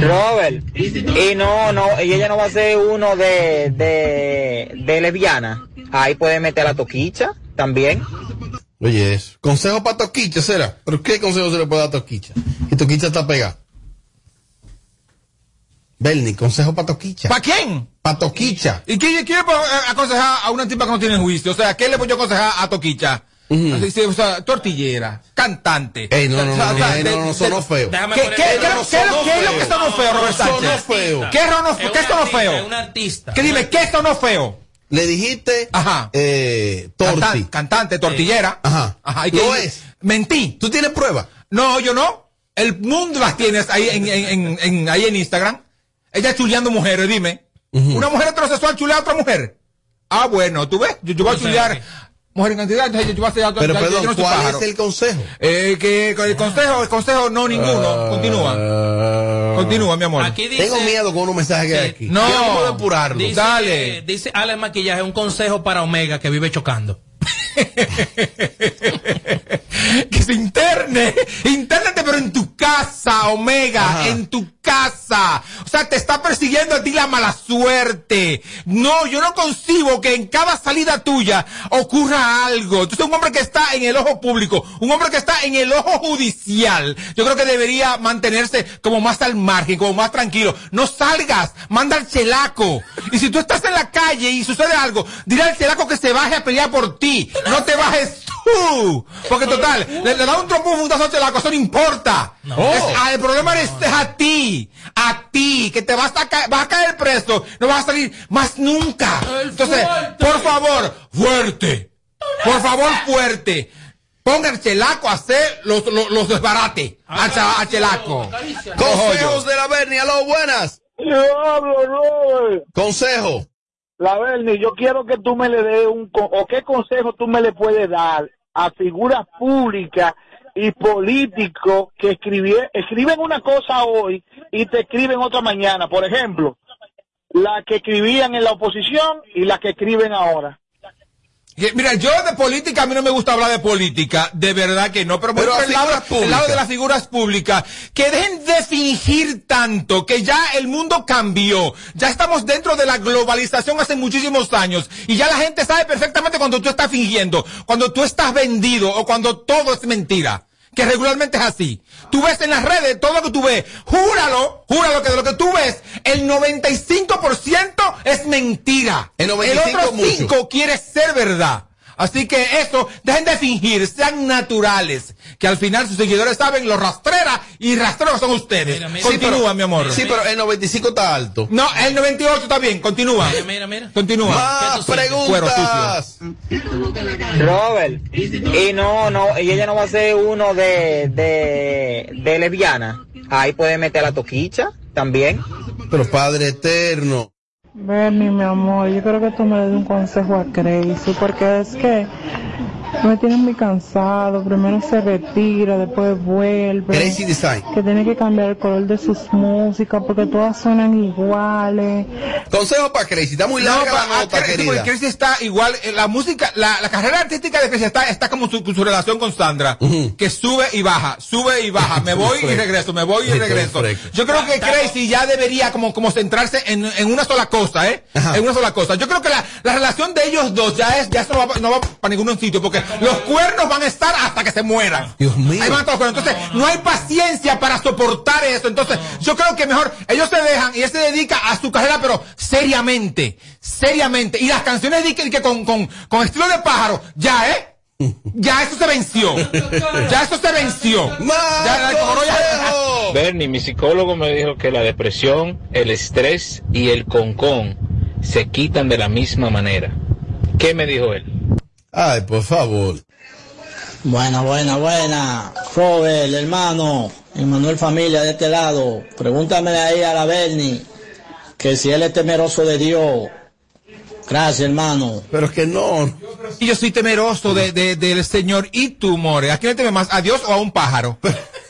Robert, y no, no, y ella no va a ser uno de, de, de lesbiana. Ahí puede meter la toquicha también. Oye, eso. Consejo para Toquicha, ¿será? ¿Pero qué consejo se le puede dar a Toquicha? Y Toquicha está pegada. Bernie, consejo para Toquicha. ¿Para quién? Para Toquicha. ¿Y le puedo eh, aconsejar a una tipa que no tiene juicio? O sea, ¿qué le puedo yo aconsejar a Toquicha? Así, sí, o sea, tortillera, cantante. Ey, no, no, no, o sea, no, no, no, de- sonó feo. ¿Qué, No, no, es lo feo. que sonó feo, Robert Sonó Sánchez? feo. ¿Qué, sonó, Es qué un sonó artista, feo? es un artista. ¿Qué dime, qué sonó feo? Le dijiste Ajá. eh, torti. Cantan- cantante, tortillera. Ajá. Ajá. ¿y Lo qué- es. Mentí. ¿Tú tienes prueba? No, yo no. El mundo las tienes ahí en, en, en, en- ahí en Instagram. Ella chuleando mujeres, dime. Una mujer heterosexual chulea a otra mujer. Ah, bueno, tú ves, yo, yo voy a chulear mujer en cantidad, entonces yo voy a hacer Pero ya- perdón, no ¿cuál pájaro. es el consejo? Eh, que el consejo, el consejo no ninguno. Continúa. Continúa, mi amor. Aquí dice, Tengo miedo con unos mensajes que hay aquí. No. Yo puedo depurarlo. dice, Dale. eh, dice Ale Maquillaje, un consejo para Omega que vive chocando. que se interne. Intérnate, pero en tu casa, Omega, Ajá. en tu casa. O sea, te está persiguiendo a ti la mala suerte. No, yo no concibo que en cada salida tuya ocurra algo. Tú eres un hombre que está en el ojo público, un hombre que está en el ojo judicial. Yo creo que debería mantenerse como más al margen, como más tranquilo. No salgas, manda al chelaco. Y si tú estás en la calle y sucede algo, dile al chelaco que se baje a pelear por ti. No te bajes tú. Porque total, le, le da un trompo un fundazo al chelaco, eso no importa. Es- ah, el problema es, es a ti, a ti, que te vas a, caer, vas a caer preso, no vas a salir más nunca. Entonces, por favor, fuerte. Por favor, fuerte. Ponga el chelaco a hacer los, los, los desbarates. Al, cha- al chelaco. Consejos de la Bernie, aló, buenas. Yo hablo, Robert. Consejo. La Bernie, yo quiero que tú me le des un, o qué consejo tú me le puedes dar a figuras públicas y políticos que escriben una cosa hoy y te escriben otra mañana. Por ejemplo, las que escribían en la oposición y las que escriben ahora. Que, Mira, yo de política, a mí no me gusta hablar de política, de verdad que no, pero, Pero por el lado, el lado de las figuras públicas, que dejen de fingir tanto, que ya el mundo cambió, ya estamos dentro de la globalización hace muchísimos años, y ya la gente sabe perfectamente cuando tú estás fingiendo, cuando tú estás vendido, o cuando todo es mentira. Que regularmente es así. Tú ves en las redes todo lo que tú ves. Júralo, júralo que de lo que tú ves, el 95% es mentira. El 95 otro mucho. 5 quiere ser verdad. Así que eso, dejen de fingir, sean naturales. Que al final sus seguidores saben lo rastrera y rastreros son ustedes. Continúa, mi amor. Sí, pero el 95 está alto. No, el 98 está bien, continúa. Mira, mira. Continúa. Más Cuero preguntas. Robert, y no, no, y ella no va a ser uno de, de, de lesbiana. Ahí puede meter la toquicha también. Pero Padre Eterno. Bernie, mi amor, yo creo que tú me des un consejo a Crazy, porque es que me tiene muy cansado. Primero se retira, después vuelve. Crazy Design. Que tiene que cambiar el color de sus músicas, porque todas suenan iguales. Consejo para Crazy. Está muy larga pa- la nota, ah, Crazy, querida. Crazy está igual, eh, la música, la, la carrera artística de Crazy está, está como su, su relación con Sandra, que sube y baja, sube y baja, me voy y regreso, me voy y regreso. Yo creo que Crazy ya debería como, como centrarse en, en una sola cosa, ¿eh? En una sola cosa. Yo creo que la, la relación de ellos dos ya es, ya eso no va, no va para ningún sitio, porque los cuernos van a estar hasta que se mueran. Dios mío. Ahí van estar los cuernos. Entonces, no hay paciencia para soportar eso. Entonces, yo creo que mejor ellos se dejan y él se dedica a su carrera, pero seriamente, seriamente. Y las canciones de que, que con, con, con estilo de pájaro, ya, ¿eh? Ya eso se venció. Ya eso se venció. Ya- Bernie, mi psicólogo me dijo que la depresión, el estrés y el concón se quitan de la misma manera. ¿Qué me dijo él? Ay, por favor. Buena, buena, buena. Robert, hermano, Emanuel Familia de este lado. Pregúntame ahí a la Bernie que si él es temeroso de Dios. Gracias, hermano. Pero que no. Y yo soy temeroso de, de- del Señor y tú, More. ¿A quién le temes más? ¿A Dios o a un pájaro?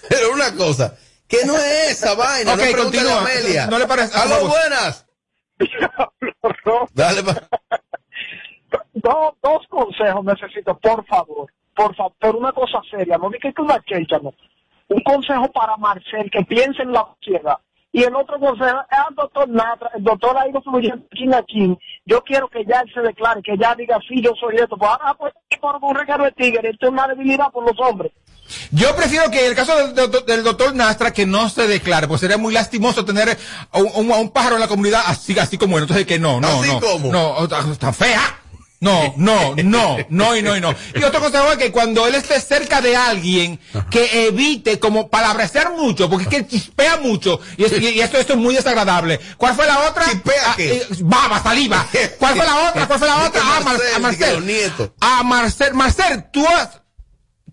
Pero una cosa, que no es esa vaina. Ok, no continúa. a Amelia. No le parece- Aló, buenas. Dale, pa- dos, dos consejos necesito, por favor. Por favor, pero una cosa seria, no dije que una queja, no. Un consejo para Marcel, que piense en la sociedad. Y el otro consejo es al doctor Natra, el doctor ha ido fluyendo aquí aquí. Yo quiero que ya él se declare, que ya diga, sí, yo soy esto. Pues ahora, pues, por un regalo de tigre, esto es una debilidad por los hombres. Yo prefiero que en el caso del, del- del doctor Nastra que no se declare, pues sería muy lastimoso tener a un, a un- pájaro en la comunidad así, así como él. Entonces que no, no, ¿Así no. cómo? No, tan fea. No, no, no, no y no y no. Y otro consejo es que cuando él esté cerca de alguien, que evite como palabrecer mucho, porque es que chispea mucho y, es- y- esto, esto es muy desagradable. ¿Cuál fue la otra? Ah, eh, baba, saliva. ¿Cuál fue la otra? ¿Cuál fue la otra? Ah, Mar- a Marcel, que los Marcel. A Marcel, Marcel, tú has,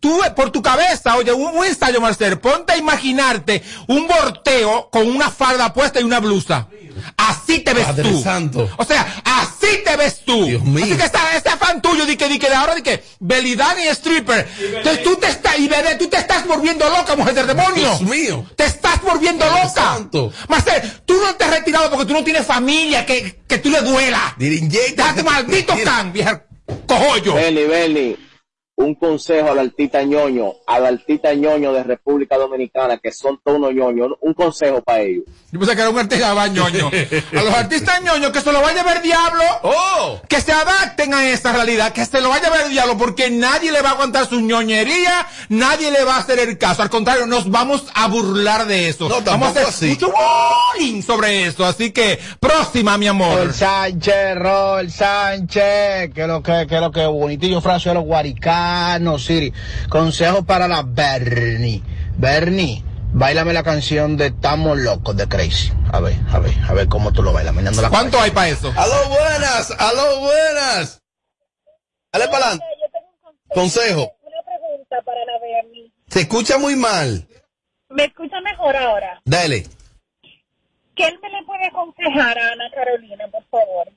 tú por tu cabeza, oye, un, un ensayo, Marcel, ponte a imaginarte un volteo con una falda puesta y una blusa. Así te ves Padre tú. Santo. O sea, así te ves tú. mío. Así que esta, este afán tuyo de que, de que de ahora de que Belidán y stripper. Entonces tú te estás, y bebé, tú te estás volviendo loca, mujer del demonio. Dios mío. Te estás volviendo Padre loca. Santo. Marcel, tú no te has retirado porque tú no tienes familia que, que tú le duela. Déjate maldito can, vieja cojollo. Beli, Beli, un consejo al artista ñoño, al artista ñoño de República Dominicana, que son todos unos ñoños, un consejo para ellos. Yo pensé que era un artista va, ñoño. A los artistas ñoños que se lo vaya a ver diablo. Que se adapten a esa realidad. Que se lo vaya a ver diablo. Porque nadie le va a aguantar su ñoñería. Nadie le va a hacer el caso. Al contrario, nos vamos a burlar de eso. vamos a hacer así. mucho bullying sobre eso. Así que, próxima, mi amor. Robert Sánchez, Robert Sánchez, que lo que, que lo que bonitillo frase de los guaricanos, Siri. Consejo para la Bernie. Bernie, bailame la canción de Estamos Locos de Crazy. A ver, a ver, a ver cómo tú lo bailas. la ¿Cuánto hay para eso? Aló, buenas. Aló, buenas. Dale para adelante. Consejo. Una pregunta para la Bernie. Se escucha muy mal. ¿Me escucha mejor ahora? Dale. ¿Qué él me le puede aconsejar a Ana Carolina, por favor?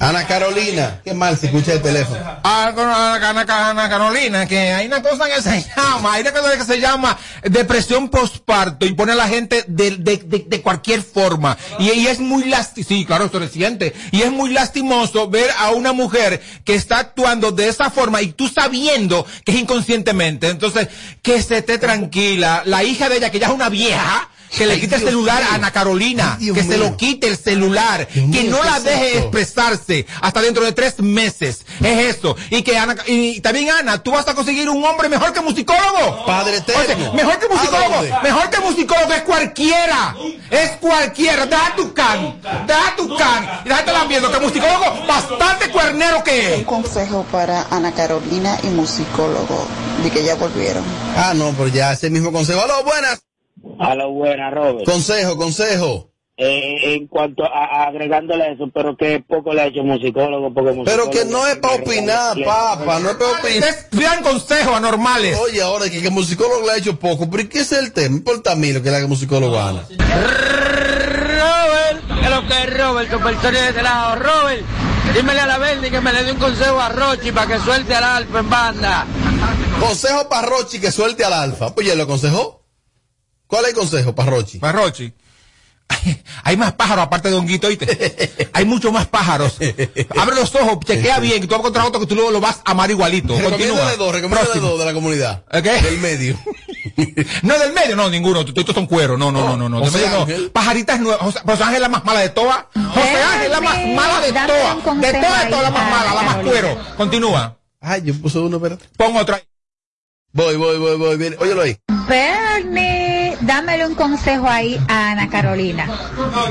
Ana Carolina, qué mal se escucha el teléfono. Ah, Ana, Carolina, que hay una cosa que se llama, hay una cosa que se llama depresión postparto y pone a la gente de, de, de, de cualquier forma. Y, es muy lastimoso, sí, claro, esto es reciente. Y es muy lastimoso ver a una mujer que está actuando de esa forma y tú sabiendo que es inconscientemente. Entonces, que se esté tranquila. La hija de ella, que ya es una vieja, que le Ay, quite el celular a Ana Carolina, Dios que se lo quite el celular, que mío, no ¿qué la deje expresarse hasta dentro de tres meses. Es eso. Y que Ana, y también Ana, tú vas a conseguir un hombre mejor que musicólogo. Padre eterno. Oye, mejor que ¿A musicólogo, mejor que musicólogo es cualquiera. Es cualquiera. Deja tu can, deja tu can. Y déjate la viendo que musicólogo bastante cuernero que es. Un consejo para Ana Carolina y musicólogo, de que ya volvieron. Ah, no, pero ya ese mismo consejo. Aló, buenas. A lo buena, Robert. Consejo, consejo. Eh, en cuanto a, a agregándole eso, pero que poco le ha hecho musicólogo, porque Pero musicólogo que no es para opinar, papá, no es para opinar. Vean consejos anormales. Oye, ahora que, que el musicólogo le ha hecho poco, pero ¿y qué es el tema? No importa a mí lo que le haga el musicólogo a Ana. Robert, que es lo que es Robert, supersonido de este lado. Robert, dímele a la Bernie que me le dé un consejo a Rochi para que suelte al Alfa en banda. Consejo para Rochi que suelte al alfa. Pues ya lo aconsejó. ¿Cuál es el consejo para Rochi? Para Rochi. Hay más pájaros aparte de Honguito, ¿oíste? Hay muchos más pájaros. Abre los ojos, chequea bien, que tú vas a encontrar otro que tú luego lo vas a amar igualito. Continúa. Recomiéndale dos, recomiéndale Próximo. dos de la comunidad. ¿Ok? Del medio. No, del medio, no, ninguno. Estos son cuero. No, no, no, no. no. Del José medio no. Pajaritas nuevas. José, José Ángel es la más mala de todas. José Ángel es la más mala de todas. De todas, de la más mala, la más cuero. Continúa. Ay, yo puse uno, espérate. Pon otra. Voy, voy, voy, voy. Viene. Óyelo ahí. Bernie, dámele un consejo ahí a Ana Carolina.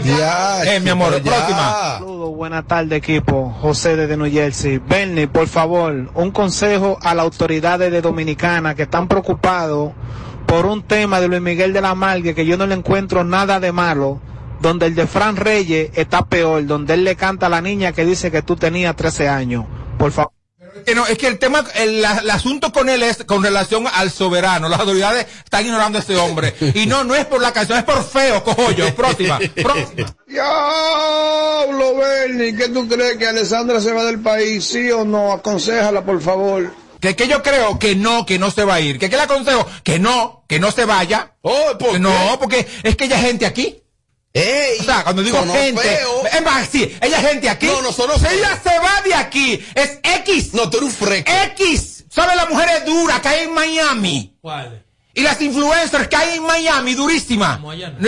Ya. Eh, mi amor, próxima. Saludos, buenas tardes equipo, José desde New Jersey. Bernie, por favor, un consejo a las autoridades de Dominicana que están preocupados por un tema de Luis Miguel de la Margue que yo no le encuentro nada de malo, donde el de Fran Reyes está peor, donde él le canta a la niña que dice que tú tenías 13 años. Por favor. Que no, es que el tema, el, la- el asunto con él es con relación al soberano. Las autoridades están ignorando a este hombre. Y no, no es por la canción, es por feo, cojollo. Próxima. próxima. Diablo, Bernie, ¿qué tú crees que Alessandra se va del país? ¿Sí o no? Aconsejala, por favor. Que, que yo creo que no, que no se va a ir. Que, que le aconsejo que no, que no se vaya. Oh, ¿por Que no, porque es que ella es gente aquí. Ey, O sea, cuando digo gente, feo. es más, sí, ella es gente aquí. No, no, sonó Si feo. ella se va de aquí, es X. No, tú eres un freco. X. ¿Sabe la mujer es dura que hay en Miami? ¿Cuál? Y las influencers que hay en Miami, durísimas.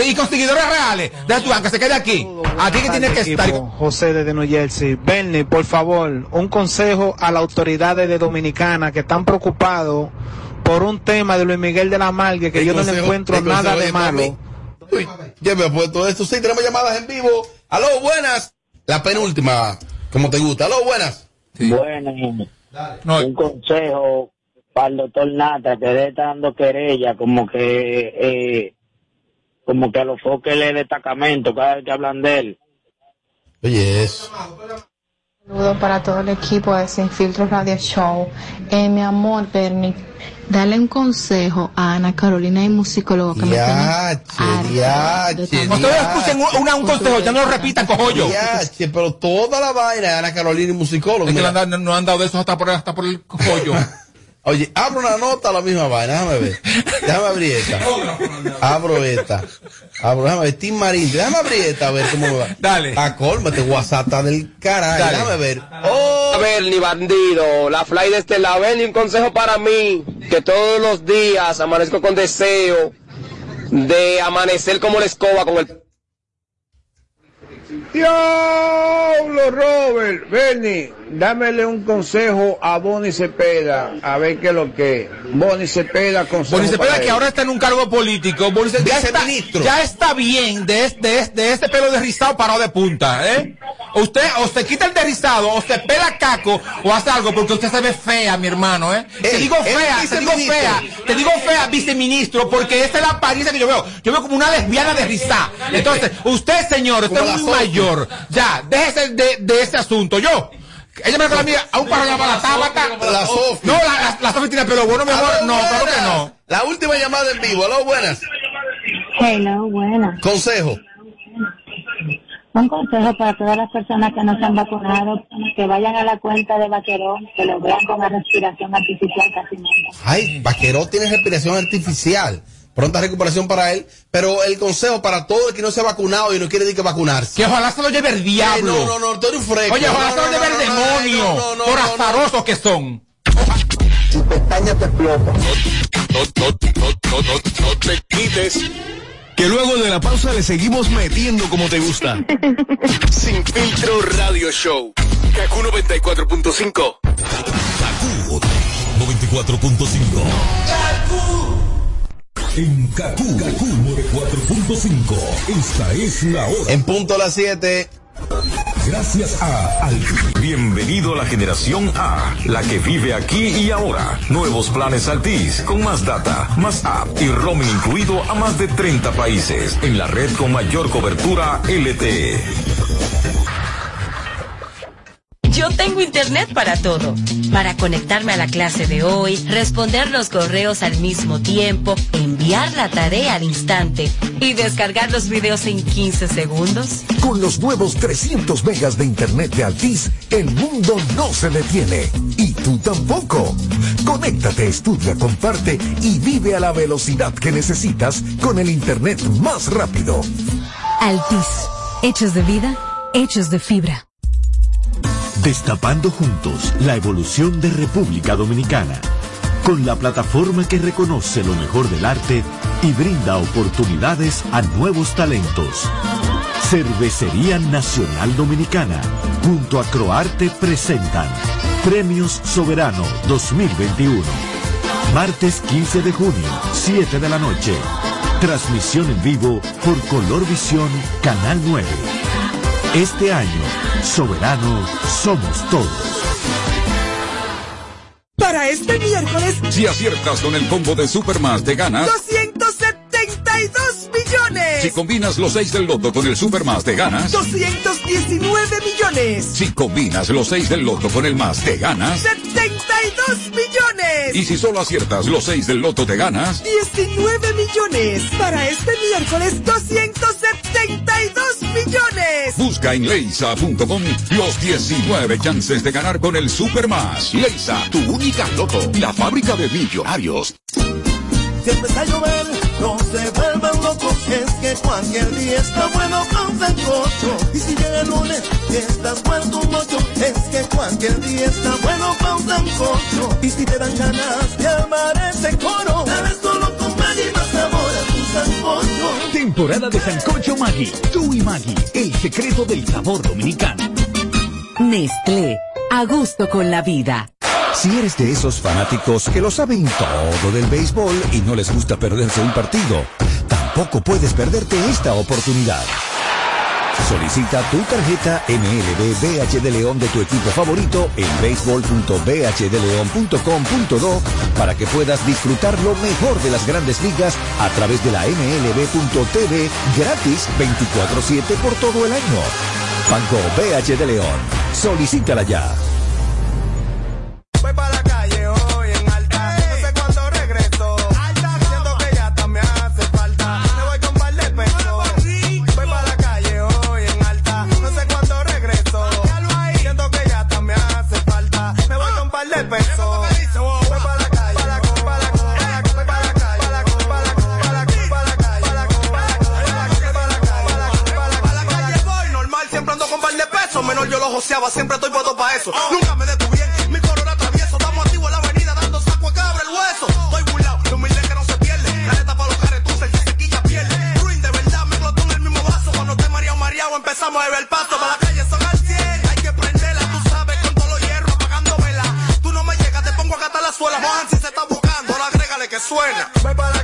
Y con seguidores reales. De tu que se quede aquí. Aquí que tiene que estar. José desde New Jersey. Bernie, por favor, un consejo a las autoridades de Dominicana que están preocupados por un tema de Luis Miguel de la Margue que ¿Qué yo no le encuentro nada de malo. Uy, ya me he puesto esto. Sí, tenemos llamadas en vivo. Aló, buenas. La penúltima, como te gusta. Aló, buenas. Bueno, un consejo para el doctor Nata, que debe estar dando querella, como que, eh, como que a los foques de destacamento cada vez que hablan de él. Oye, eso. Saludos para todo el equipo de Sin Filtro Radio Show. Eh, mi amor, Bernie, dale un consejo a Ana Carolina y musicólogo que me Yache, yache, Ustedes escuchen un, una- un consejo, ya no lo repitan, cojollo. Yache, pero toda la vaina de Ana Carolina y musicólogo. Es que dado- no han dado de eso hasta por, hasta por el cojollo. Oye, abro una nota la misma vaina, déjame ver. Déjame abrir esta. Abro esta. Abro, déjame ver. Tim Marín, déjame abrir esta a ver cómo me va. Dale. A colmate, WhatsApp está del carajo. Dale. Déjame ver. Oh, A ver, ni bandido, la fly de este lado. Ven, y un consejo para mí, que todos los días amanezco con deseo de amanecer como la escoba con el... Diablo, Robert, Bernie, dámele un consejo a Bonnie Cepeda, a ver qué es lo que es. Bonnie Cepeda, consejo Bonnie Cepeda, para que él. ahora está en un cargo político. Bonnie Cepeda, ya, está, Viceministro. ya está bien de, de, es- de ese pelo de rizado parado de punta, ¿eh? Usted o se quita el de rizado, o se pela caco, o hace algo, porque usted se ve fea, mi hermano, ¿eh? te digo fea, te digo fea, te digo fea, viceministro, porque esa es la apariencia que yo veo. Yo veo como una lesbiana de rizado. Entonces, usted, señor, usted es muy mayor. Ya, déjese de, de ese asunto. Yo. Ella me la mía a un paro de la tábata. La Sofi. No, la, la, la Sofi tiene pelo bueno, mi amor. Aló, No, claro que buenas. no. La última llamada en vivo. Aló, buenas. Hello, buena. Consejo. Un consejo para todas las personas que no se han vacunado, que vayan a la cuenta de Vaqueró, que lo vean con la respiración artificial casi nunca. Ay, Vaqueró tiene respiración artificial. Pronta recuperación para él. Pero el consejo para todo el que no se ha vacunado y no quiere decir que vacunarse. Que ojalá se lo lleve el diablo. Eh, no, no, no, un fresco. Oye, ojalá No, se lo no, lleve no, el no, demonio. no, no, no, por no, no. azarosos que son. Tu pestaña te explota. No, no, no, no, no, no te quites. Que luego de la pausa le seguimos metiendo como te gusta. Sin filtro radio show. Kaku 94.5. 94.5. En Kaku, Kaku 4.5. Esta es la hora. En punto a las 7. Gracias a Al. Bienvenido a la generación A, la que vive aquí y ahora. Nuevos planes Altis, con más data, más app y roaming incluido a más de 30 países, en la red con mayor cobertura LTE. Yo tengo internet para todo. Para conectarme a la clase de hoy, responder los correos al mismo tiempo, enviar la tarea al instante y descargar los videos en 15 segundos. Con los nuevos 300 megas de internet de Altis, el mundo no se detiene. Y tú tampoco. Conéctate, estudia, comparte y vive a la velocidad que necesitas con el internet más rápido. Altis. Hechos de vida, hechos de fibra. Destapando juntos la evolución de República Dominicana, con la plataforma que reconoce lo mejor del arte y brinda oportunidades a nuevos talentos. Cervecería Nacional Dominicana, junto a Croarte presentan Premios Soberano 2021. Martes 15 de junio, 7 de la noche. Transmisión en vivo por Colorvisión, Canal 9. Este año, Soberano somos todos. Para este miércoles, Si aciertas con el combo de Supermas te ganas. 272 millones. Si combinas los 6 del loto con el Supermas te ganas. 219 millones. Si combinas los 6 del loto con el más te ganas. 72 millones. Y si solo aciertas los 6 del loto te ganas. 19 millones. Para este miércoles, 272 millones. Busca en leisa.com los 19 chances de ganar con el Supermas. Leisa, tu única loto. La fábrica de millonarios. Si empieza a llover, no se vuelvan locos, es que cualquier día está bueno con sancocho. Y si llega el lunes y estás vuelto un mocho, es que cualquier día está bueno con sancocho. Y si te dan ganas de armar ese coro, dale solo con sancocho. Temporada de Sancocho Maggi. Tú y Maggi, el secreto del sabor dominicano. Nestlé, a gusto con la vida. Si eres de esos fanáticos que lo saben todo del béisbol y no les gusta perderse un partido, tampoco puedes perderte esta oportunidad. Solicita tu tarjeta MLB BH de León de tu equipo favorito en béisbol.bhdeleon.com.do para que puedas disfrutar lo mejor de las grandes ligas a través de la MLB.tv gratis 24-7 por todo el año. Banco BH de León. Solicítala ya. Joseaba, siempre estoy puesto para eso. Nunca me detuvieron, mi color atravieso. Estamos activos en la avenida dando saco a cabra el hueso. Estoy burlado, lo humilde que no se pierde. Careta para los caretuces, el que se quilla pierde. Ruin de verdad, me explotó en el mismo vaso. Cuando esté mareado, mareado, empezamos a ver el paso. Para la calle son al 100, hay que prenderla, tú sabes, con todos los hierros apagando vela. Tú no me llegas, te pongo a catar la suela. Juan, si se está buscando, ahora agrégale que suena. Para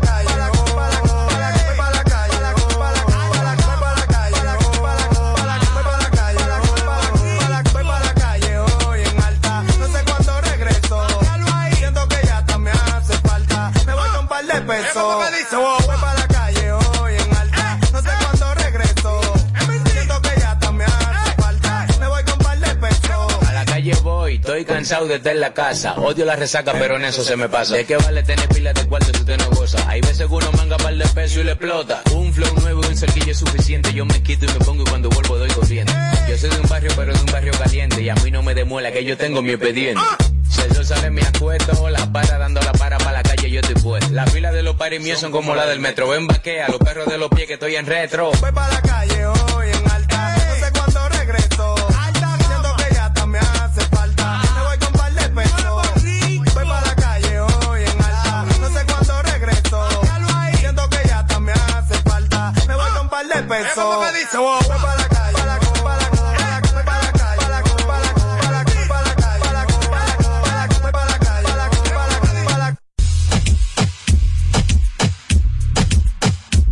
cansado de estar en la casa. Odio la resaca, pero en eso se me pasa. ¿De qué vale tener pilas de cuarto si usted no goza? Hay veces que uno manga par de peso y le explota. Un flow nuevo y un cerquillo es suficiente. Yo me quito y me pongo y cuando vuelvo doy corriente. Yo soy de un barrio, pero de un barrio caliente. Y a mí no me demuela que yo tengo mi expediente. Si el sol sale me acuesto, la para dando la para para la calle yo estoy puesto. La fila de los paris míos son como la del metro. Ven vaquea, los perros de los pies que estoy en retro. Voy para la pesos. Voy para la calle. para la- para la- para la- para la calle. para la- para la- para la- para la calle. para la- para la- para la- para la calle. para la- para la- para la-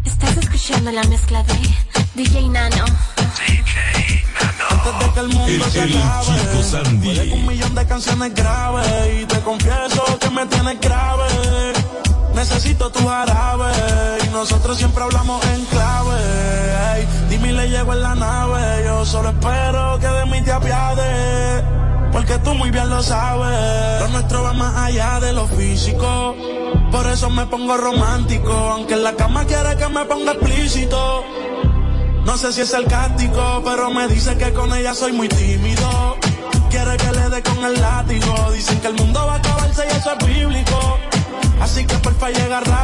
Estás escuchando la mezcla de DJ Nano. Antes de que el mundo se acabe que un millón de canciones graves Y te confieso que me tienes grave Necesito tu jarabe nosotros siempre hablamos en clave Ey, Dime le llego en la nave Yo solo espero que de mí te apiades Porque tú muy bien lo sabes Lo nuestro va más allá de lo físico Por eso me pongo romántico Aunque en la cama quiere que me ponga explícito no sé si es sarcástico, pero me dice que con ella soy muy tímido. Quiere que le dé con el látigo. Dicen que el mundo va a acabarse y eso es bíblico. Así que porfa llega rápido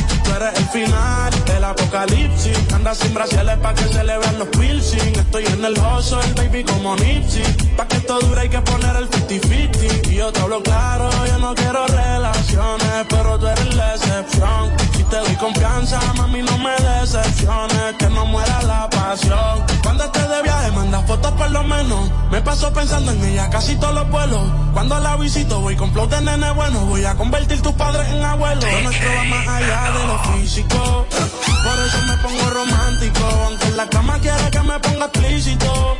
Eres el final del apocalipsis. Anda sin brasiles pa' que se le vean los piercing. Estoy en el oso, el baby como Nipsey. Pa' que esto dure hay que poner el 50-50. Y yo te hablo claro, yo no quiero relaciones, pero tú eres la excepción. Si te doy confianza, mami, no me decepciones. Que no muera la pasión. Cuando estés de viaje, manda fotos por lo menos. Me paso pensando en ella casi todos los vuelos. Cuando la visito, voy con flow de nene bueno. Voy a convertir tus padres en abuelos. Lo nuestro va más allá de lo físico. Por eso me pongo romántico. Aunque en la cama quiere que me ponga explícito.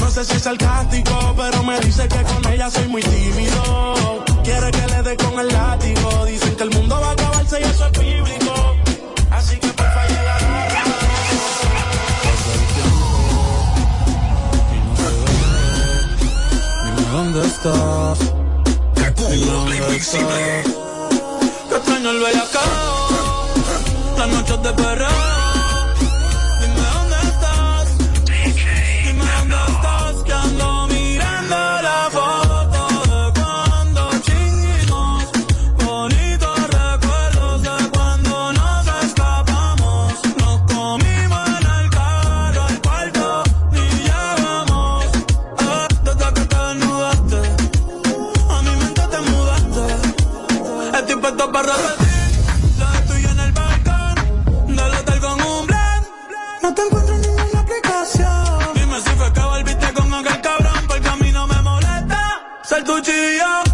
No sé si es sarcástico, pero me dice que con ella soy muy tímido. Quiere que le dé con el látigo. Dicen que el mundo va a acabarse y eso es bíblico. Así que porfa llega Dime dónde estás. Dónde estás. Te extraño el bellacao. Las noches de perreo. Ser tu chilla,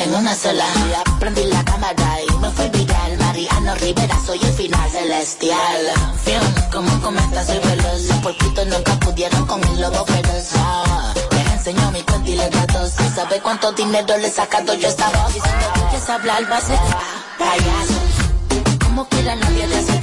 en una sola. Prendí la cámara y me fui viral. Mariano Rivera, soy el final celestial. Fion, como cometa soy veloz. Los porquitos nunca pudieron con el lobo feroz. Ah, Les enseño mi cuenta y le datos. Y sabe cuánto dinero le he sacado yo esta voz. Diciendo que quieres hablar, va a ser payaso. Como quiera nadie te hace